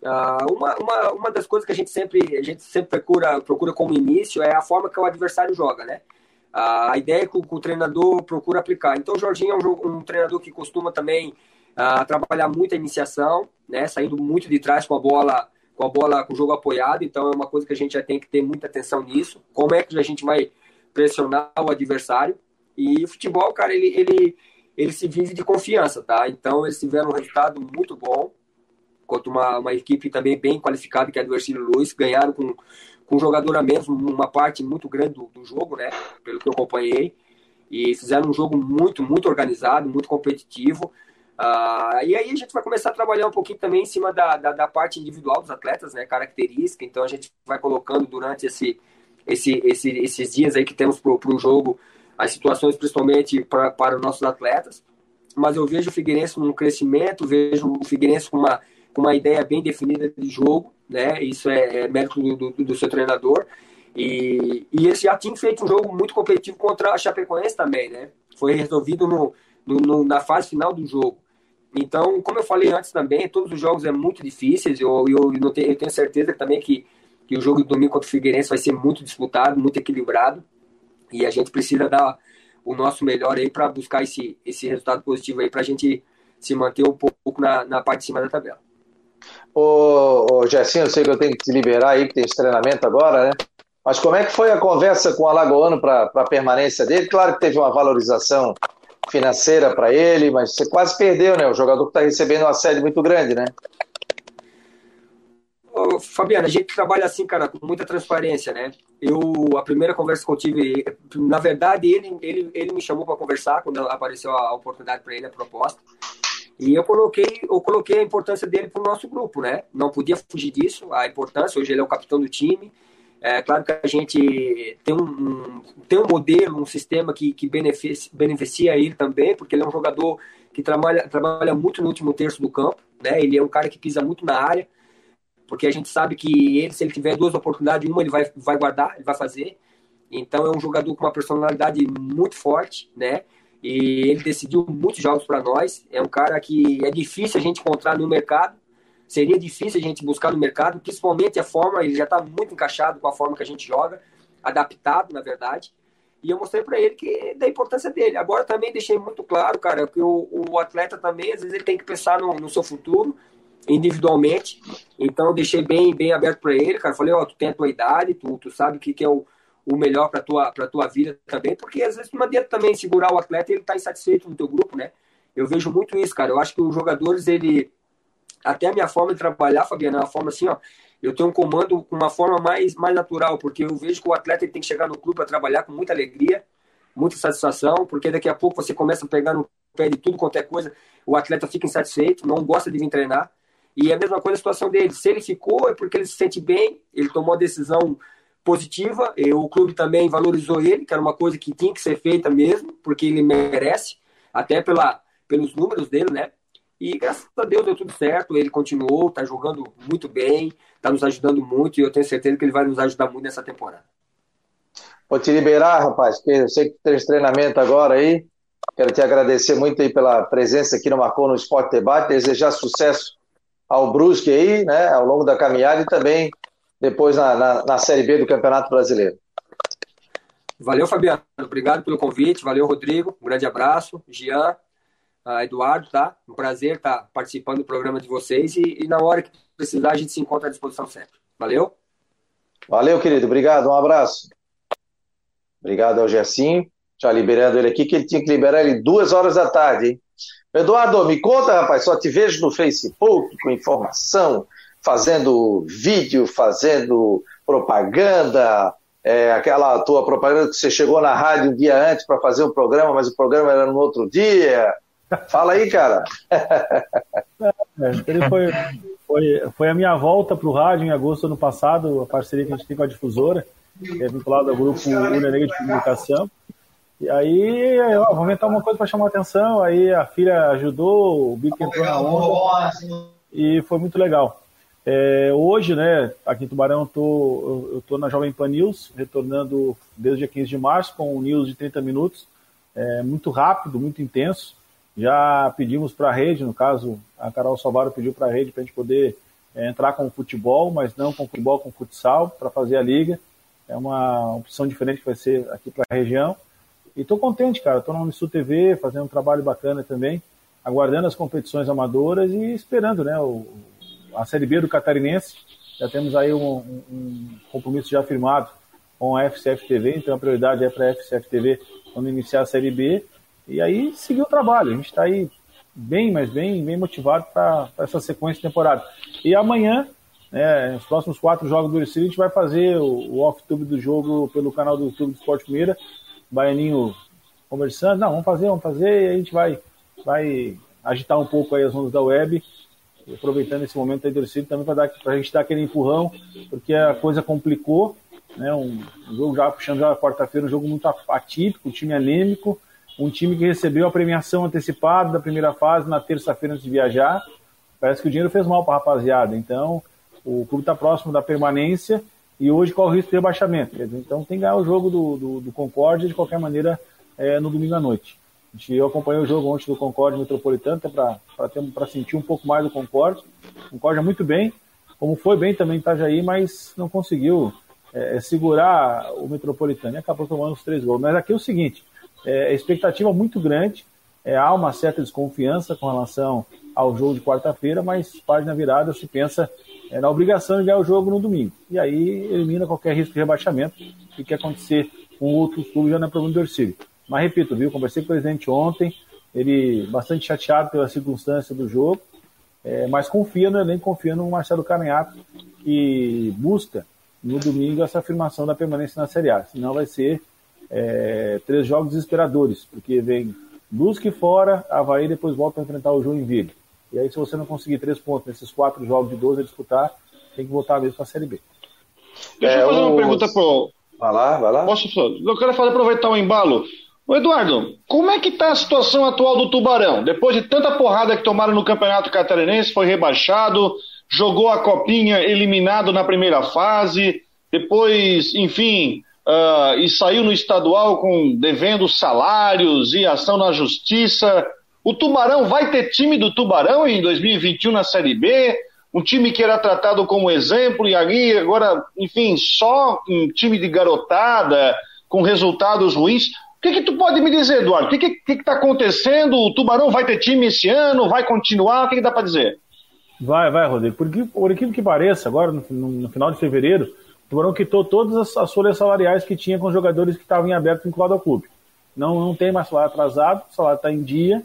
Uh, uma, uma, uma das coisas que a gente sempre a gente sempre procura procura como início é a forma que o adversário joga, né? A ideia que o, que o, treinador procura aplicar. Então o Jorginho é um, um treinador que costuma também uh, trabalhar muito a iniciação, né? Saindo muito de trás com a bola com a bola com o jogo apoiado. Então é uma coisa que a gente já tem que ter muita atenção nisso. Como é que a gente vai pressionar o adversário? E o futebol, cara, ele, ele ele se vive de confiança, tá? Então eles tiveram um resultado muito bom contra uma, uma equipe também bem qualificada que é a do Ercílio Luiz, ganharam com, com um jogador a menos, uma parte muito grande do, do jogo, né? Pelo que eu acompanhei e fizeram um jogo muito, muito organizado, muito competitivo. Uh, e aí a gente vai começar a trabalhar um pouquinho também em cima da, da, da, parte individual dos atletas, né? Característica. Então a gente vai colocando durante esse, esse, esse, esses dias aí que temos para o jogo as situações, principalmente para, para os nossos atletas. Mas eu vejo o Figueirense num crescimento, vejo o Figueirense com uma, com uma ideia bem definida de jogo, né? Isso é, é mérito do, do, do, seu treinador. E, e esse já tinha feito um jogo muito competitivo contra a Chapecoense também, né? Foi resolvido no, no, no, na fase final do jogo. Então, como eu falei antes também, todos os jogos é muito difíceis. Eu, eu, eu, tenho, eu tenho certeza também que, que o jogo do domingo contra o Figueirense vai ser muito disputado, muito equilibrado. E a gente precisa dar o nosso melhor aí para buscar esse, esse resultado positivo aí para a gente se manter um pouco na, na parte de cima da tabela. Ô, ô Jessinho, eu sei que eu tenho que te liberar aí, que tem esse treinamento agora, né? Mas como é que foi a conversa com o Alagoano para a permanência dele? Claro que teve uma valorização financeira para ele, mas você quase perdeu, né? O jogador que está recebendo uma sede muito grande, né? Fabiana, a gente trabalha assim, cara, com muita transparência, né? Eu, a primeira conversa que eu tive, na verdade, ele, ele, ele me chamou para conversar quando apareceu a oportunidade para ele, a proposta. E eu coloquei, eu coloquei a importância dele para o nosso grupo, né? Não podia fugir disso, a importância. Hoje ele é o capitão do time. É claro que a gente tem um, tem um modelo, um sistema que, que beneficia, beneficia ele também, porque ele é um jogador que trabalha, trabalha muito no último terço do campo, né? Ele é um cara que pisa muito na área porque a gente sabe que ele, se ele tiver duas oportunidades, uma ele vai, vai guardar, ele vai fazer. Então é um jogador com uma personalidade muito forte, né? E ele decidiu muitos jogos para nós. É um cara que é difícil a gente encontrar no mercado. Seria difícil a gente buscar no mercado, principalmente a forma, ele já está muito encaixado com a forma que a gente joga, adaptado, na verdade. E eu mostrei para ele que da importância dele. Agora também deixei muito claro, cara, que o, o atleta também, às vezes, ele tem que pensar no, no seu futuro individualmente. Então, deixei bem, bem aberto para ele, cara. Falei, ó, oh, tu tem a tua idade, tu, tu sabe o que, que é o, o melhor para tua para tua vida também, porque às vezes não adianta também segurar o atleta ele tá insatisfeito no teu grupo, né? Eu vejo muito isso, cara. Eu acho que os jogadores, ele até a minha forma de trabalhar, Fabiana, é uma forma assim, ó, eu tenho um comando com uma forma mais mais natural, porque eu vejo que o atleta tem que chegar no clube para trabalhar com muita alegria, muita satisfação, porque daqui a pouco você começa a pegar no pé de tudo quanto é coisa, o atleta fica insatisfeito, não gosta de vir treinar. E a mesma coisa a situação dele. Se ele ficou, é porque ele se sente bem, ele tomou a decisão positiva, e o clube também valorizou ele, que era uma coisa que tinha que ser feita mesmo, porque ele merece, até pela, pelos números dele, né? E graças a Deus deu tudo certo, ele continuou, tá jogando muito bem, tá nos ajudando muito, e eu tenho certeza que ele vai nos ajudar muito nessa temporada. Vou te liberar, rapaz, porque eu sei que tem treinamento agora aí. Quero te agradecer muito aí pela presença aqui no Marcou no Esporte Debate, desejar sucesso ao Brusque aí, né, ao longo da caminhada e também depois na, na, na Série B do Campeonato Brasileiro. Valeu, Fabiano. Obrigado pelo convite. Valeu, Rodrigo. Um grande abraço. Jean, uh, Eduardo, tá? Um prazer estar participando do programa de vocês e, e, na hora que precisar a gente se encontra à disposição sempre. Valeu. Valeu, querido. Obrigado. Um abraço. Obrigado ao Gersinho. Já liberando ele aqui, que ele tinha que liberar ele duas horas da tarde, hein? Eduardo, me conta, rapaz, só te vejo no Facebook com informação, fazendo vídeo, fazendo propaganda, é, aquela tua propaganda que você chegou na rádio um dia antes para fazer um programa, mas o programa era no outro dia. Fala aí, cara. É, foi, foi, foi a minha volta para o rádio em agosto do ano passado, a parceria que a gente tem com a difusora, que é vinculada ao grupo Negra de Comunicação. E aí, ó, vamos inventar uma coisa para chamar a atenção. Aí a filha ajudou, o Bico entrou na onda. E foi muito legal. É, hoje, né, aqui em Tubarão, tô, eu estou na Jovem Pan News, retornando desde dia 15 de março, com um news de 30 minutos, é, muito rápido, muito intenso. Já pedimos para a rede, no caso, a Carol Salvaro pediu para a rede para a gente poder é, entrar com o futebol, mas não com futebol, com futsal, para fazer a liga. É uma opção diferente que vai ser aqui para a região. E estou contente, cara. Estou na Unisul TV, fazendo um trabalho bacana também, aguardando as competições amadoras e esperando né, o, a Série B do Catarinense. Já temos aí um, um, compromisso já firmado com a FCF TV, então a prioridade é para a FCF TV quando iniciar a Série B. E aí seguir o trabalho. A gente está aí bem, mas bem, bem motivado para essa sequência de temporada. E amanhã, né, nos próximos quatro jogos do Ercílio, a gente vai fazer o, o off-tube do jogo pelo canal do YouTube do Esporte Primeira Baianinho conversando, não, vamos fazer, vamos fazer, e a gente vai, vai agitar um pouco aí as ondas da web, aproveitando esse momento aí do também para a gente dar aquele empurrão, porque a coisa complicou, né, um, um jogo já puxando já quarta-feira, um jogo muito atípico, um time anêmico, um time que recebeu a premiação antecipada da primeira fase na terça-feira antes de viajar, parece que o dinheiro fez mal para a rapaziada, então o clube está próximo da permanência, e hoje corre o risco de rebaixamento. Então tem que ganhar o jogo do, do, do Concórdia de qualquer maneira é, no domingo à noite. Eu acompanhei o jogo ontem do Concórdia Metropolitano para sentir um pouco mais do Concórdia. Concórdia muito bem, como foi bem também Itajaí, mas não conseguiu é, é, segurar o Metropolitano e acabou tomando os três gols. Mas aqui é o seguinte, é, expectativa muito grande, é, há uma certa desconfiança com relação ao jogo de quarta-feira, mas página virada se pensa é, na obrigação de ganhar o jogo no domingo. E aí elimina qualquer risco de rebaixamento que quer acontecer com outros clubes já na problema do Ercílio. Mas repito, viu, conversei com o presidente ontem, ele bastante chateado pela circunstância do jogo, é, mas confia no elenco, confia no Marcelo Caminhato, que busca no domingo essa afirmação da permanência na Série A. Senão vai ser é, três jogos desesperadores, porque vem Busque fora, Havaí depois volta a enfrentar o Joinville. E aí, se você não conseguir três pontos nesses quatro jogos de 12 a disputar, tem que voltar mesmo para a Série B. Deixa é, eu fazer uma pergunta pro. Vai lá, vai lá. Posso Eu quero fazer, aproveitar o embalo. Ô Eduardo, como é que está a situação atual do Tubarão? Depois de tanta porrada que tomaram no Campeonato Catarinense, foi rebaixado, jogou a copinha eliminado na primeira fase, depois, enfim, uh, e saiu no estadual com devendo salários e ação na justiça. O Tubarão vai ter time do Tubarão em 2021 na Série B, um time que era tratado como exemplo e ali agora, enfim, só um time de garotada com resultados ruins. O que, que tu pode me dizer, Eduardo? O que está acontecendo? O Tubarão vai ter time esse ano? Vai continuar? O que, que dá para dizer? Vai, vai, Rodrigo. Por, por incrível que pareça, agora no, no, final de fevereiro, o Tubarão quitou todas as, as folhas salariais que tinha com jogadores que estavam em aberto vinculado ao clube. Não, não tem mais salário atrasado, o salário está em dia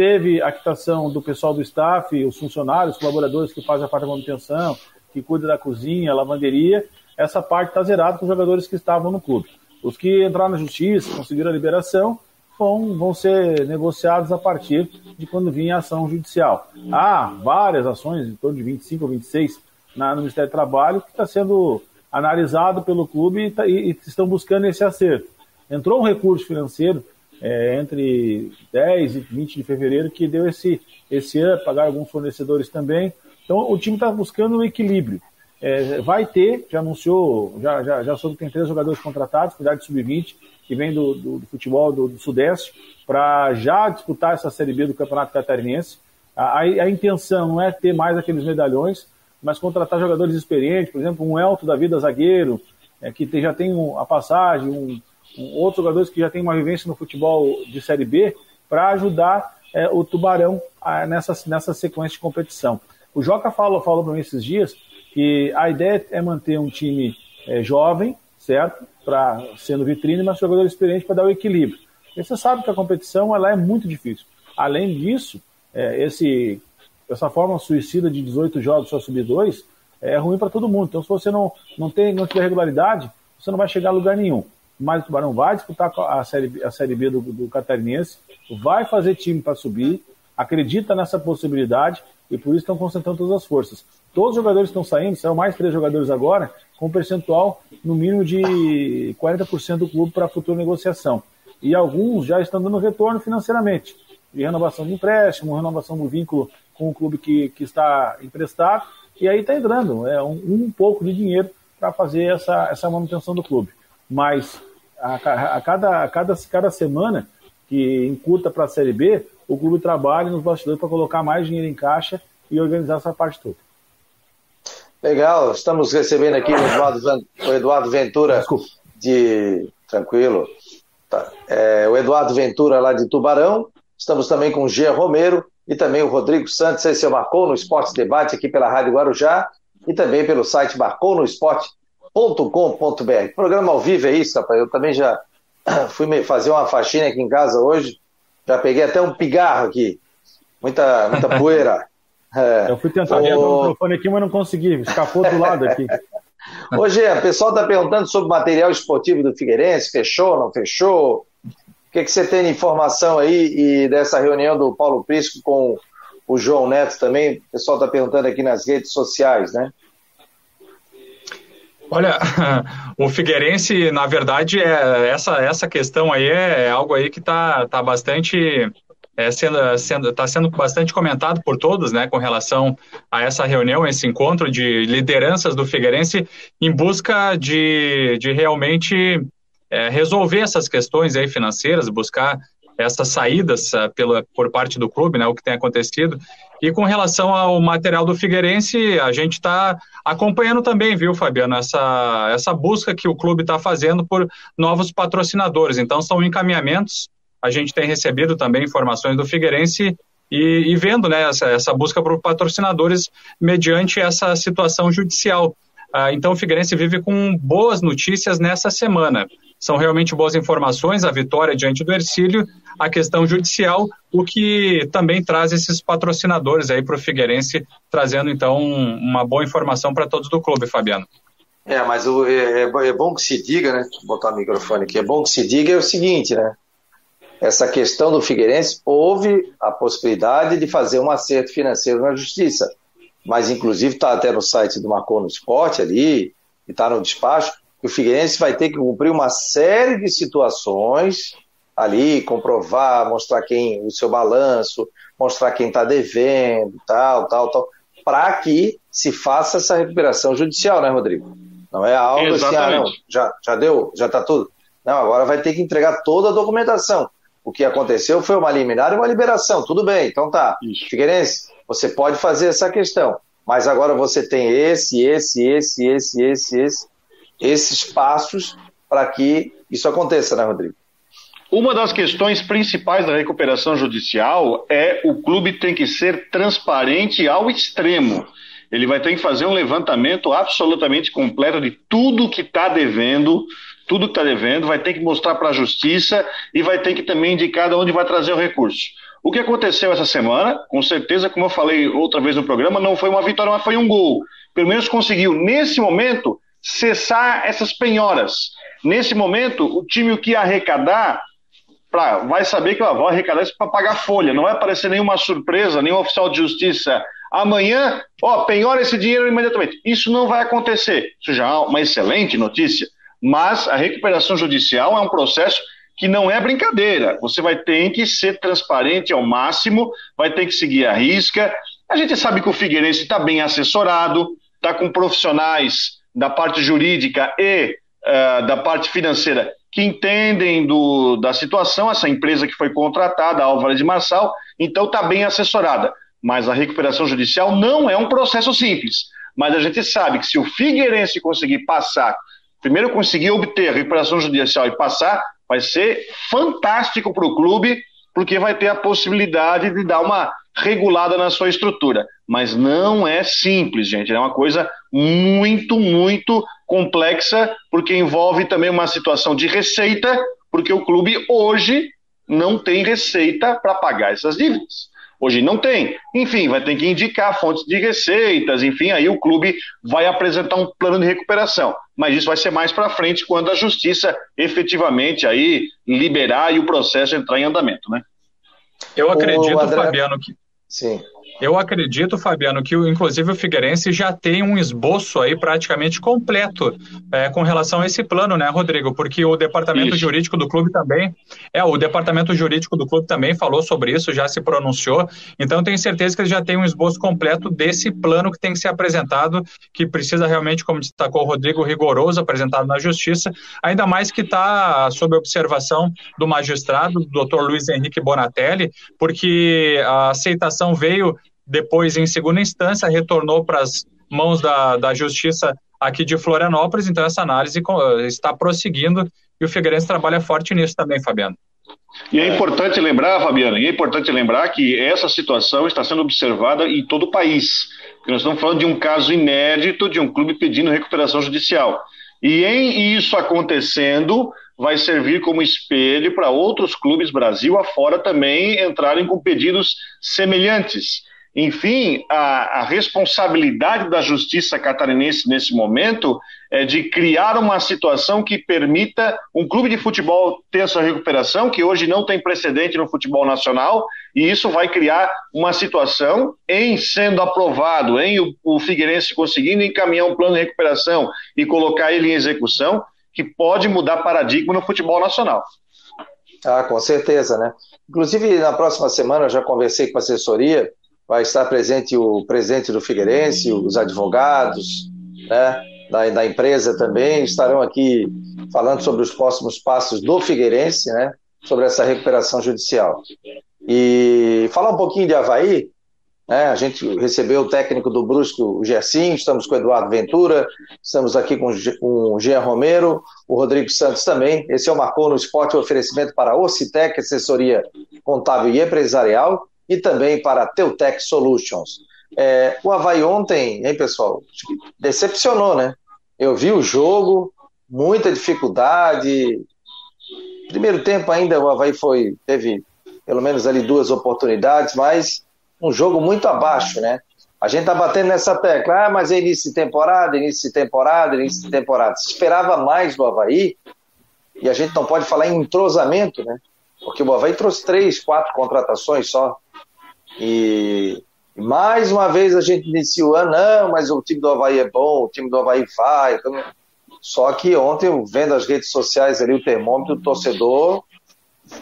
teve a quitação do pessoal do staff, os funcionários, os colaboradores que fazem a parte da manutenção, que cuida da cozinha, lavanderia, essa parte está zerada com os jogadores que estavam no clube. Os que entraram na justiça, conseguiram a liberação, vão, vão ser negociados a partir de quando vinha a ação judicial. Há várias ações, em torno de 25 ou 26, na, no Ministério do Trabalho, que está sendo analisado pelo clube e, tá, e, e estão buscando esse acerto. Entrou um recurso financeiro é, entre 10 e 20 de fevereiro, que deu esse, esse ano, pagar alguns fornecedores também. Então, o time está buscando um equilíbrio. É, vai ter, já anunciou, já, já, já soube que tem três jogadores contratados, cuidar de sub-20, que vem do, do, do futebol do, do Sudeste, para já disputar essa Série B do Campeonato Catarinense. A, a, a, intenção não é ter mais aqueles medalhões, mas contratar jogadores experientes, por exemplo, um Elto da vida zagueiro, é, que já tem um, a passagem, um, outros jogadores que já têm uma vivência no futebol de Série B, para ajudar é, o Tubarão a, nessa, nessa sequência de competição. O Joca falou, falou para mim esses dias que a ideia é manter um time é, jovem, certo? para sendo vitrine, mas jogadores experientes para dar o equilíbrio. E você sabe que a competição ela é muito difícil. Além disso, é, esse, essa forma suicida de 18 jogos só subir dois é ruim para todo mundo. Então, se você não, não, tem, não tiver regularidade, você não vai chegar a lugar nenhum. Mas o Tubarão vai disputar a Série, a série B do, do Catarinense, vai fazer time para subir, acredita nessa possibilidade e por isso estão concentrando todas as forças. Todos os jogadores estão saindo, são mais três jogadores agora, com um percentual no mínimo de 40% do clube para futura negociação. E alguns já estão dando retorno financeiramente, de renovação de empréstimo, renovação do vínculo com o clube que, que está emprestado, e aí está entrando é, um, um pouco de dinheiro para fazer essa, essa manutenção do clube. Mas a, a, cada, a cada, cada semana que encurta para a Série B, o clube trabalha nos bastidores para colocar mais dinheiro em caixa e organizar essa parte toda. Legal, estamos recebendo aqui o Eduardo, Ventura Desculpa. de. Tranquilo. Tá. É, o Eduardo Ventura lá de Tubarão. Estamos também com o Gia Romero e também o Rodrigo Santos, esse é o Marcou no Esporte Debate aqui pela Rádio Guarujá e também pelo site marconosport.com.br. Programa ao vivo é isso, rapaz. Eu também já <coughs> fui fazer uma faxina aqui em casa hoje, já peguei até um pigarro aqui. Muita, muita poeira. É. Eu fui tentar o... o microfone aqui, mas não consegui, escapou do lado aqui. <laughs> Ô, Gê, o pessoal está perguntando sobre o material esportivo do Figueirense, fechou, não fechou? O que, que você tem de informação aí e dessa reunião do Paulo Prisco com o João Neto também? O pessoal está perguntando aqui nas redes sociais, né? Olha, <laughs> o Figueirense, na verdade, é, essa, essa questão aí é, é algo aí que está tá bastante é, sendo, sendo, tá sendo bastante comentado por todos, né, com relação a essa reunião, esse encontro de lideranças do Figueirense em busca de, de realmente é, resolver essas questões aí financeiras, buscar essas saídas uh, pela, por parte do clube, né, o que tem acontecido. E com relação ao material do Figueirense, a gente está acompanhando também, viu, Fabiano, essa, essa busca que o clube está fazendo por novos patrocinadores. Então, são encaminhamentos a gente tem recebido também informações do Figueirense e, e vendo né, essa, essa busca por patrocinadores mediante essa situação judicial. Ah, então, o Figueirense vive com boas notícias nessa semana. São realmente boas informações, a vitória diante do Ercílio, a questão judicial, o que também traz esses patrocinadores aí para o Figueirense, trazendo então uma boa informação para todos do clube, Fabiano. É, mas o, é, é, é, bom que se diga, né? Eu botar o microfone aqui. É bom que se diga é o seguinte, né? Essa questão do Figueirense, houve a possibilidade de fazer um acerto financeiro na justiça. Mas, inclusive, está até no site do Marcou no Esporte ali, e está no despacho, que o Figueirense vai ter que cumprir uma série de situações ali, comprovar, mostrar quem o seu balanço, mostrar quem está devendo, tal, tal, tal, para que se faça essa recuperação judicial, né, Rodrigo? Não é algo Exatamente. assim, ah, não, já, já deu, já está tudo. Não, agora vai ter que entregar toda a documentação o que aconteceu foi uma liminar e uma liberação. Tudo bem, então tá. Isso. Figueirense, você pode fazer essa questão. Mas agora você tem esse, esse, esse, esse, esse, esse, esses passos para que isso aconteça, né, Rodrigo? Uma das questões principais da recuperação judicial é o clube tem que ser transparente ao extremo. Ele vai ter que fazer um levantamento absolutamente completo de tudo que está devendo, tudo que está devendo, vai ter que mostrar para a justiça e vai ter que também indicar de onde vai trazer o recurso. O que aconteceu essa semana, com certeza, como eu falei outra vez no programa, não foi uma vitória, mas foi um gol. Pelo menos conseguiu, nesse momento, cessar essas penhoras. Nesse momento, o time que arrecadar pra, vai saber que ó, vai arrecadar isso para pagar folha. Não vai aparecer nenhuma surpresa, nenhum oficial de justiça. Amanhã, ó, penhora esse dinheiro imediatamente. Isso não vai acontecer. Isso já é uma excelente notícia. Mas a recuperação judicial é um processo que não é brincadeira. Você vai ter que ser transparente ao máximo, vai ter que seguir a risca. A gente sabe que o Figueirense está bem assessorado, está com profissionais da parte jurídica e uh, da parte financeira que entendem do, da situação, essa empresa que foi contratada, a Álvaro de Marçal, então está bem assessorada. Mas a recuperação judicial não é um processo simples. Mas a gente sabe que se o Figueirense conseguir passar primeiro conseguir obter recuperação judicial e passar, vai ser fantástico para o clube, porque vai ter a possibilidade de dar uma regulada na sua estrutura. Mas não é simples, gente. É uma coisa muito, muito complexa, porque envolve também uma situação de receita, porque o clube hoje não tem receita para pagar essas dívidas. Hoje não tem. Enfim, vai ter que indicar fontes de receitas, enfim, aí o clube vai apresentar um plano de recuperação. Mas isso vai ser mais para frente quando a justiça efetivamente aí liberar e o processo entrar em andamento, né? Eu acredito, André... Fabiano, que Sim. Eu acredito, Fabiano, que inclusive o Figueirense já tem um esboço aí praticamente completo é, com relação a esse plano, né, Rodrigo? Porque o departamento isso. jurídico do clube também, é, o departamento jurídico do clube também falou sobre isso, já se pronunciou. Então, eu tenho certeza que eles já têm um esboço completo desse plano que tem que ser apresentado, que precisa realmente, como destacou o Rodrigo, rigoroso, apresentado na justiça, ainda mais que está sob observação do magistrado, do doutor Luiz Henrique Bonatelli, porque a aceitação veio depois, em segunda instância, retornou para as mãos da, da Justiça aqui de Florianópolis, então essa análise está prosseguindo e o Figueirense trabalha forte nisso também, Fabiano. E é importante lembrar, Fabiano, e é importante lembrar que essa situação está sendo observada em todo o país. Nós estamos falando de um caso inédito de um clube pedindo recuperação judicial. E em isso acontecendo, vai servir como espelho para outros clubes Brasil afora também entrarem com pedidos semelhantes. Enfim, a, a, responsabilidade da justiça catarinense nesse momento é de criar uma situação que permita um clube de futebol ter essa recuperação, que hoje não tem precedente no futebol nacional, e isso vai criar uma situação em sendo aprovado, em o, o Figueirense conseguindo encaminhar um plano de recuperação e colocar ele em execução, que pode mudar paradigma no futebol nacional. Ah, com certeza, né? Inclusive, na próxima semana eu já conversei com a assessoria vai estar presente o presidente do Figueirense, os advogados, né, da, da empresa também, estarão aqui falando sobre os próximos passos do Figueirense, né, sobre essa recuperação judicial. E falar um pouquinho de Havaí, né, a gente recebeu o técnico do Brusque, o Gersinho, estamos com o Eduardo Ventura, estamos aqui com o Jean Romero, o Rodrigo Santos também. Esse é o Marcou no Esporte, o oferecimento para a assessoria contábil e empresarial e também para a Teutec Solutions. É, o Havaí ontem, hein, pessoal, decepcionou, né? Eu vi o jogo, muita dificuldade. Primeiro tempo ainda o Havaí foi, teve pelo menos ali duas oportunidades, mas um jogo muito abaixo, né? A gente tá batendo nessa tecla, ah, mas é início de temporada, início de temporada, início de temporada. Se esperava mais do Havaí, e a gente não pode falar em entrosamento, né? Porque o Havaí trouxe três, quatro contratações só. E mais uma vez a gente iniciou, ah, não, mas o time do Havaí é bom, o time do Havaí vai. Então... Só que ontem, vendo as redes sociais ali, o termômetro, o torcedor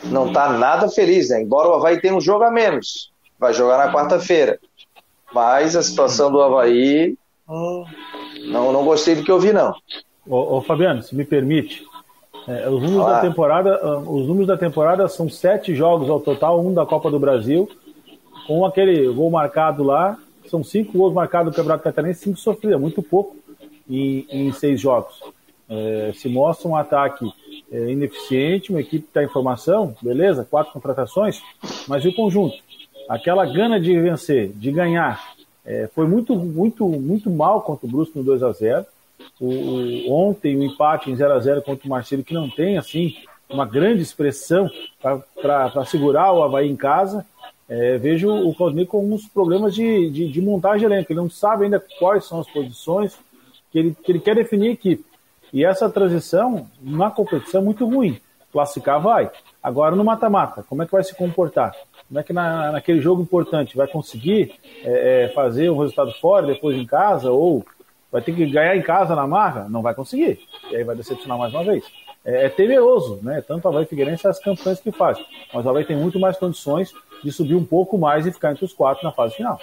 não está nada feliz, né? Embora o Havaí tenha um jogo a menos, vai jogar na quarta-feira. Mas a situação do Havaí, não, não gostei do que eu vi, não. Ô, ô Fabiano, se me permite, é, os, números da temporada, ah, os números da temporada são sete jogos ao total, um da Copa do Brasil com aquele gol marcado lá, são cinco gols marcados no Campeonato Catarinense, cinco sofridos, muito pouco em, em seis jogos. É, se mostra um ataque é, ineficiente, uma equipe que está em formação, beleza, quatro contratações, mas e o conjunto? Aquela gana de vencer, de ganhar, é, foi muito, muito, muito mal contra o Brusque no 2 a 0 o, o, Ontem o empate em 0 a 0 contra o Marcelo, que não tem assim uma grande expressão para segurar o Havaí em casa, é, vejo o Claudinei com uns problemas de, de, de montagem de elenco. Ele não sabe ainda quais são as posições que ele, que ele quer definir a equipe. E essa transição, na competição, é muito ruim. Classificar vai. Agora no mata-mata, como é que vai se comportar? Como é que na, naquele jogo importante vai conseguir é, é, fazer um resultado fora, depois em casa, ou vai ter que ganhar em casa na marra? Não vai conseguir. E aí vai decepcionar mais uma vez. É, é temeroso, né? Tanto a Havaí Figueirense as campanhas que faz. Mas a Havaí tem muito mais condições de subir um pouco mais e ficar entre os quatro na fase final.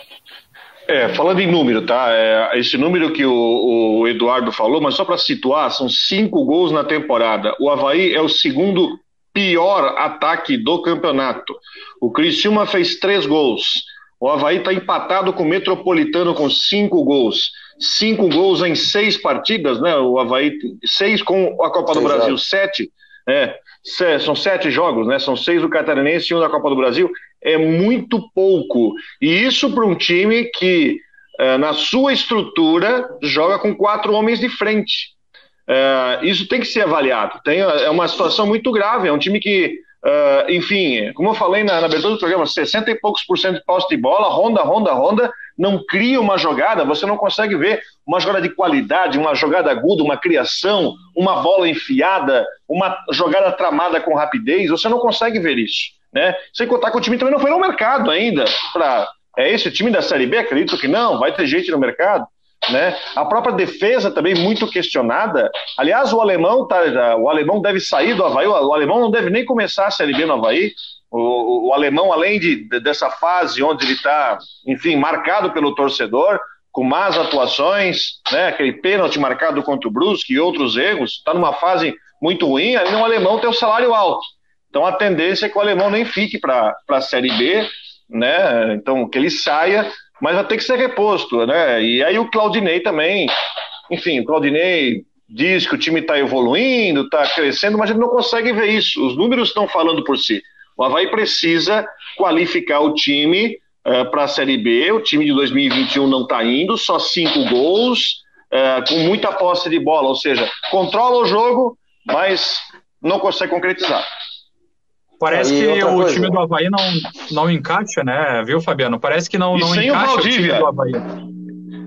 É, falando em número, tá? É, esse número que o, o Eduardo falou, mas só para situar, são cinco gols na temporada. O Havaí é o segundo pior ataque do campeonato. O Criciúma fez três gols. O Havaí está empatado com o Metropolitano com cinco gols. Cinco gols em seis partidas, né? O Havaí, seis com a Copa do Brasil, sete. É, são sete jogos, né? São seis do Catarinense e um da Copa do Brasil é muito pouco. E isso para um time que, é, na sua estrutura, joga com quatro homens de frente. é, isso tem que ser avaliado. Tem, é uma situação muito grave. É um time que, uh, enfim, como eu falei na, na, abertura do programa, 60 e poucos por cento de posse de bola, ronda, ronda, ronda, não cria uma jogada, você não consegue ver uma jogada de qualidade, uma jogada aguda, uma criação, uma bola enfiada, uma jogada tramada com rapidez, você não consegue ver isso. Né? Sem contar que o time também não foi no mercado ainda. Pra, é esse time da Série B? Acredito que não, vai ter gente no mercado. Né? A própria defesa também muito questionada. Aliás, o alemão tá, o alemão deve sair do Havaí, o alemão não deve nem começar a Série B no Havaí. O, o, o alemão, além de, dessa fase onde ele está, enfim, marcado pelo torcedor, com más atuações, né? aquele pênalti marcado contra o Brusque e outros erros, está numa fase muito ruim, ali no alemão tem o salário alto. Então a tendência é que o alemão nem fique para a Série B, né? Então que ele saia mas vai ter que ser reposto, né? E aí o Claudinei também, enfim, o Claudinei diz que o time está evoluindo, está crescendo, mas ele não consegue ver isso. Os números estão falando por si. O Havaí precisa qualificar o time uh, eh, para a Série B. O time de 2021 não está indo, só cinco gols, uh, com muita posse de bola, ou seja, controla o jogo, mas não consegue concretizar. Parece que o coisa. time do Havaí não, não encaixa, né, viu, Fabiano? Parece que não, não encaixa o, o, time do Havaí.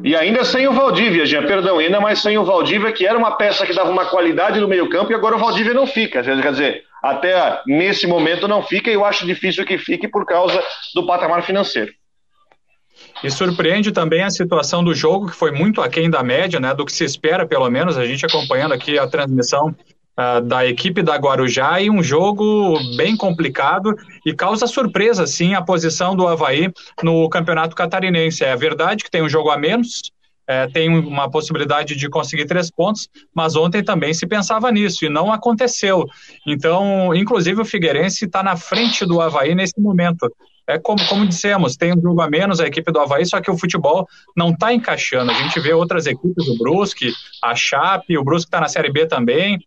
E ainda sem o Valdívia, já, perdão, ainda mais sem o Valdívia, que era uma peça que dava uma qualidade no meio-campo e agora o Valdívia não fica. Quer dizer, até nesse momento não fica e eu acho difícil que fique por causa do patamar financeiro. E surpreende também a situação do jogo, que foi muito aquém da média, né, do que se espera, pelo menos, a gente acompanhando aqui a transmissão uh, da equipe da Guarujá e um jogo bem complicado e causa surpresa, sim, a posição do Havaí no Campeonato Catarinense. É verdade que tem um jogo a menos, é, tem uma possibilidade de conseguir três pontos, mas ontem também se pensava nisso e não aconteceu. Então, inclusive, o Figueirense está na frente do Havaí nesse momento. É como, como dissemos, tem um jogo a menos a equipe do Havaí, só que o futebol não está encaixando. A gente vê outras equipes, o Brusque, a Chape, o Brusque está na Série B também,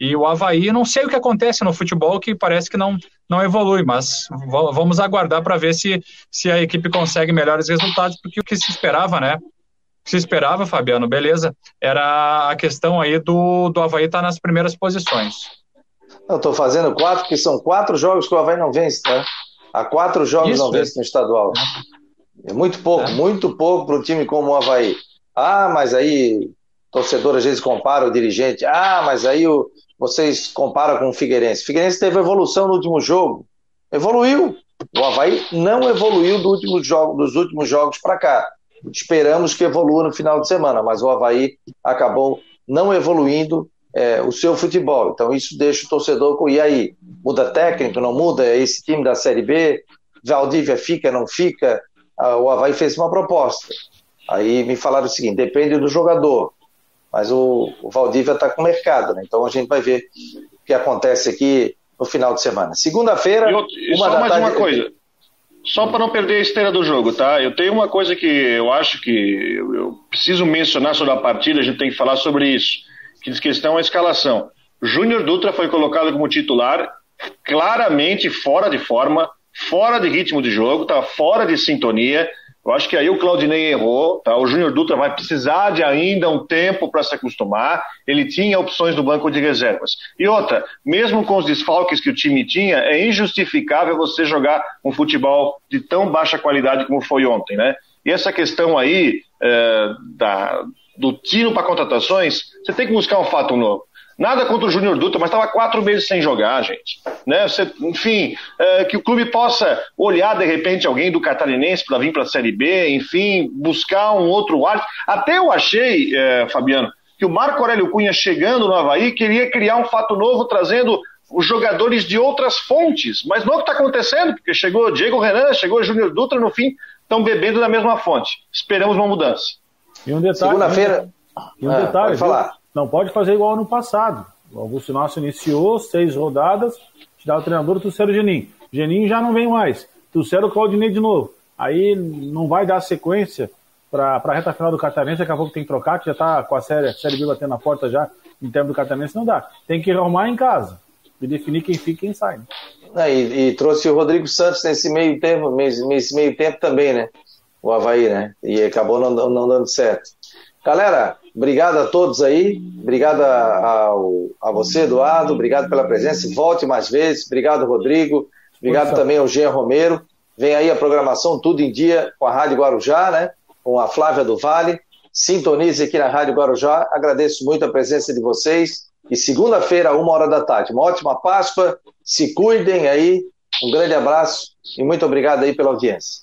e o Havaí, não sei o que acontece no futebol, que parece que não, não evolui, mas vamos aguardar para ver se, se a equipe consegue melhores resultados, porque o que se esperava, né? O que se esperava, Fabiano, beleza, era a questão aí do, do Havaí estar tá nas primeiras posições. Eu estou fazendo quatro, que são quatro jogos que o Havaí não vence, tá? Há quatro jogos Isso, não vence no estadual. É muito pouco, é. muito pouco para um time como o Havaí. Ah, mas aí torcedor às vezes compara o dirigente. Ah, mas aí o, vocês comparam com o Figueirense. O Figueirense teve evolução no último jogo. Evoluiu. O Havaí não evoluiu do último jogo, dos últimos jogos para cá. Esperamos que evolua no final de semana, mas o Havaí acabou não evoluindo é, o seu futebol. Então isso deixa o torcedor com. E aí? Muda técnico, não muda? É esse time da Série B? Valdívia fica, não fica? Ah, o Havaí fez uma proposta. Aí me falaram o seguinte: depende do jogador. Mas o, o Valdívia está com o mercado, né? Então a gente vai ver o que acontece aqui no final de semana. Segunda-feira. Só mais tarde... uma coisa. Só para não perder a esteira do jogo, tá? Eu tenho uma coisa que eu acho que eu, eu preciso mencionar sobre a partida, a gente tem que falar sobre isso. Que diz questão a escalação. Júnior Dutra foi colocado como titular, claramente fora de forma, fora de ritmo de jogo, tá fora de sintonia. Eu acho que aí o Claudinei errou, tá? O Júnior Dutra vai precisar de ainda um tempo para se acostumar. Ele tinha opções no banco de reservas. E outra, mesmo com os desfalques que o time tinha, é injustificável você jogar um futebol de tão baixa qualidade como foi ontem, né? E essa questão aí é, da, do tiro para contratações, você tem que buscar um fato novo. Nada contra o Júnior Dutra, mas estava quatro meses sem jogar, gente. Né? Você, enfim, é, que o clube possa olhar de repente alguém do catarinense para vir para a Série B, enfim, buscar um outro ar. Até eu achei, é, Fabiano, que o Marco Aurélio Cunha chegando no Havaí queria criar um fato novo, trazendo os jogadores de outras fontes. Mas não é o que está acontecendo, porque chegou Diego Renan, chegou Júnior Dutra, no fim estão bebendo da mesma fonte. Esperamos uma mudança. E um detalhe. Segunda-feira. E um ah, detalhe. Pode falar. Não pode fazer igual ano passado. O Augusto Nosso iniciou seis rodadas, tirava o treinador, trouxeram o Geninho. Geninho já não vem mais. Trouxeram o Claudinei de novo. Aí não vai dar sequência para a reta final do Catarinense, daqui a pouco tem que trocar, que já está com a série, a série B batendo na porta já, em termos do Catarinense, não dá. Tem que arrumar em casa e definir quem fica e quem sai. Né? É, e, e, trouxe o Rodrigo Santos nesse meio tempo, nesse meio tempo também, né? O Havaí, né? E acabou não, não dando certo. Galera, Obrigado a todos aí. Obrigado a, a, a você, Eduardo. Obrigado pela presença. Volte mais vezes. Obrigado, Rodrigo. Obrigado também ao Jean Romero. Vem aí a programação Tudo em Dia com a Rádio Guarujá, né? Com a Flávia do Vale. Sintonize aqui na Rádio Guarujá. Agradeço muito a presença de vocês. E segunda-feira, uma hora da tarde. Uma ótima Páscoa. Se cuidem aí. Um grande abraço e muito obrigado aí pela audiência.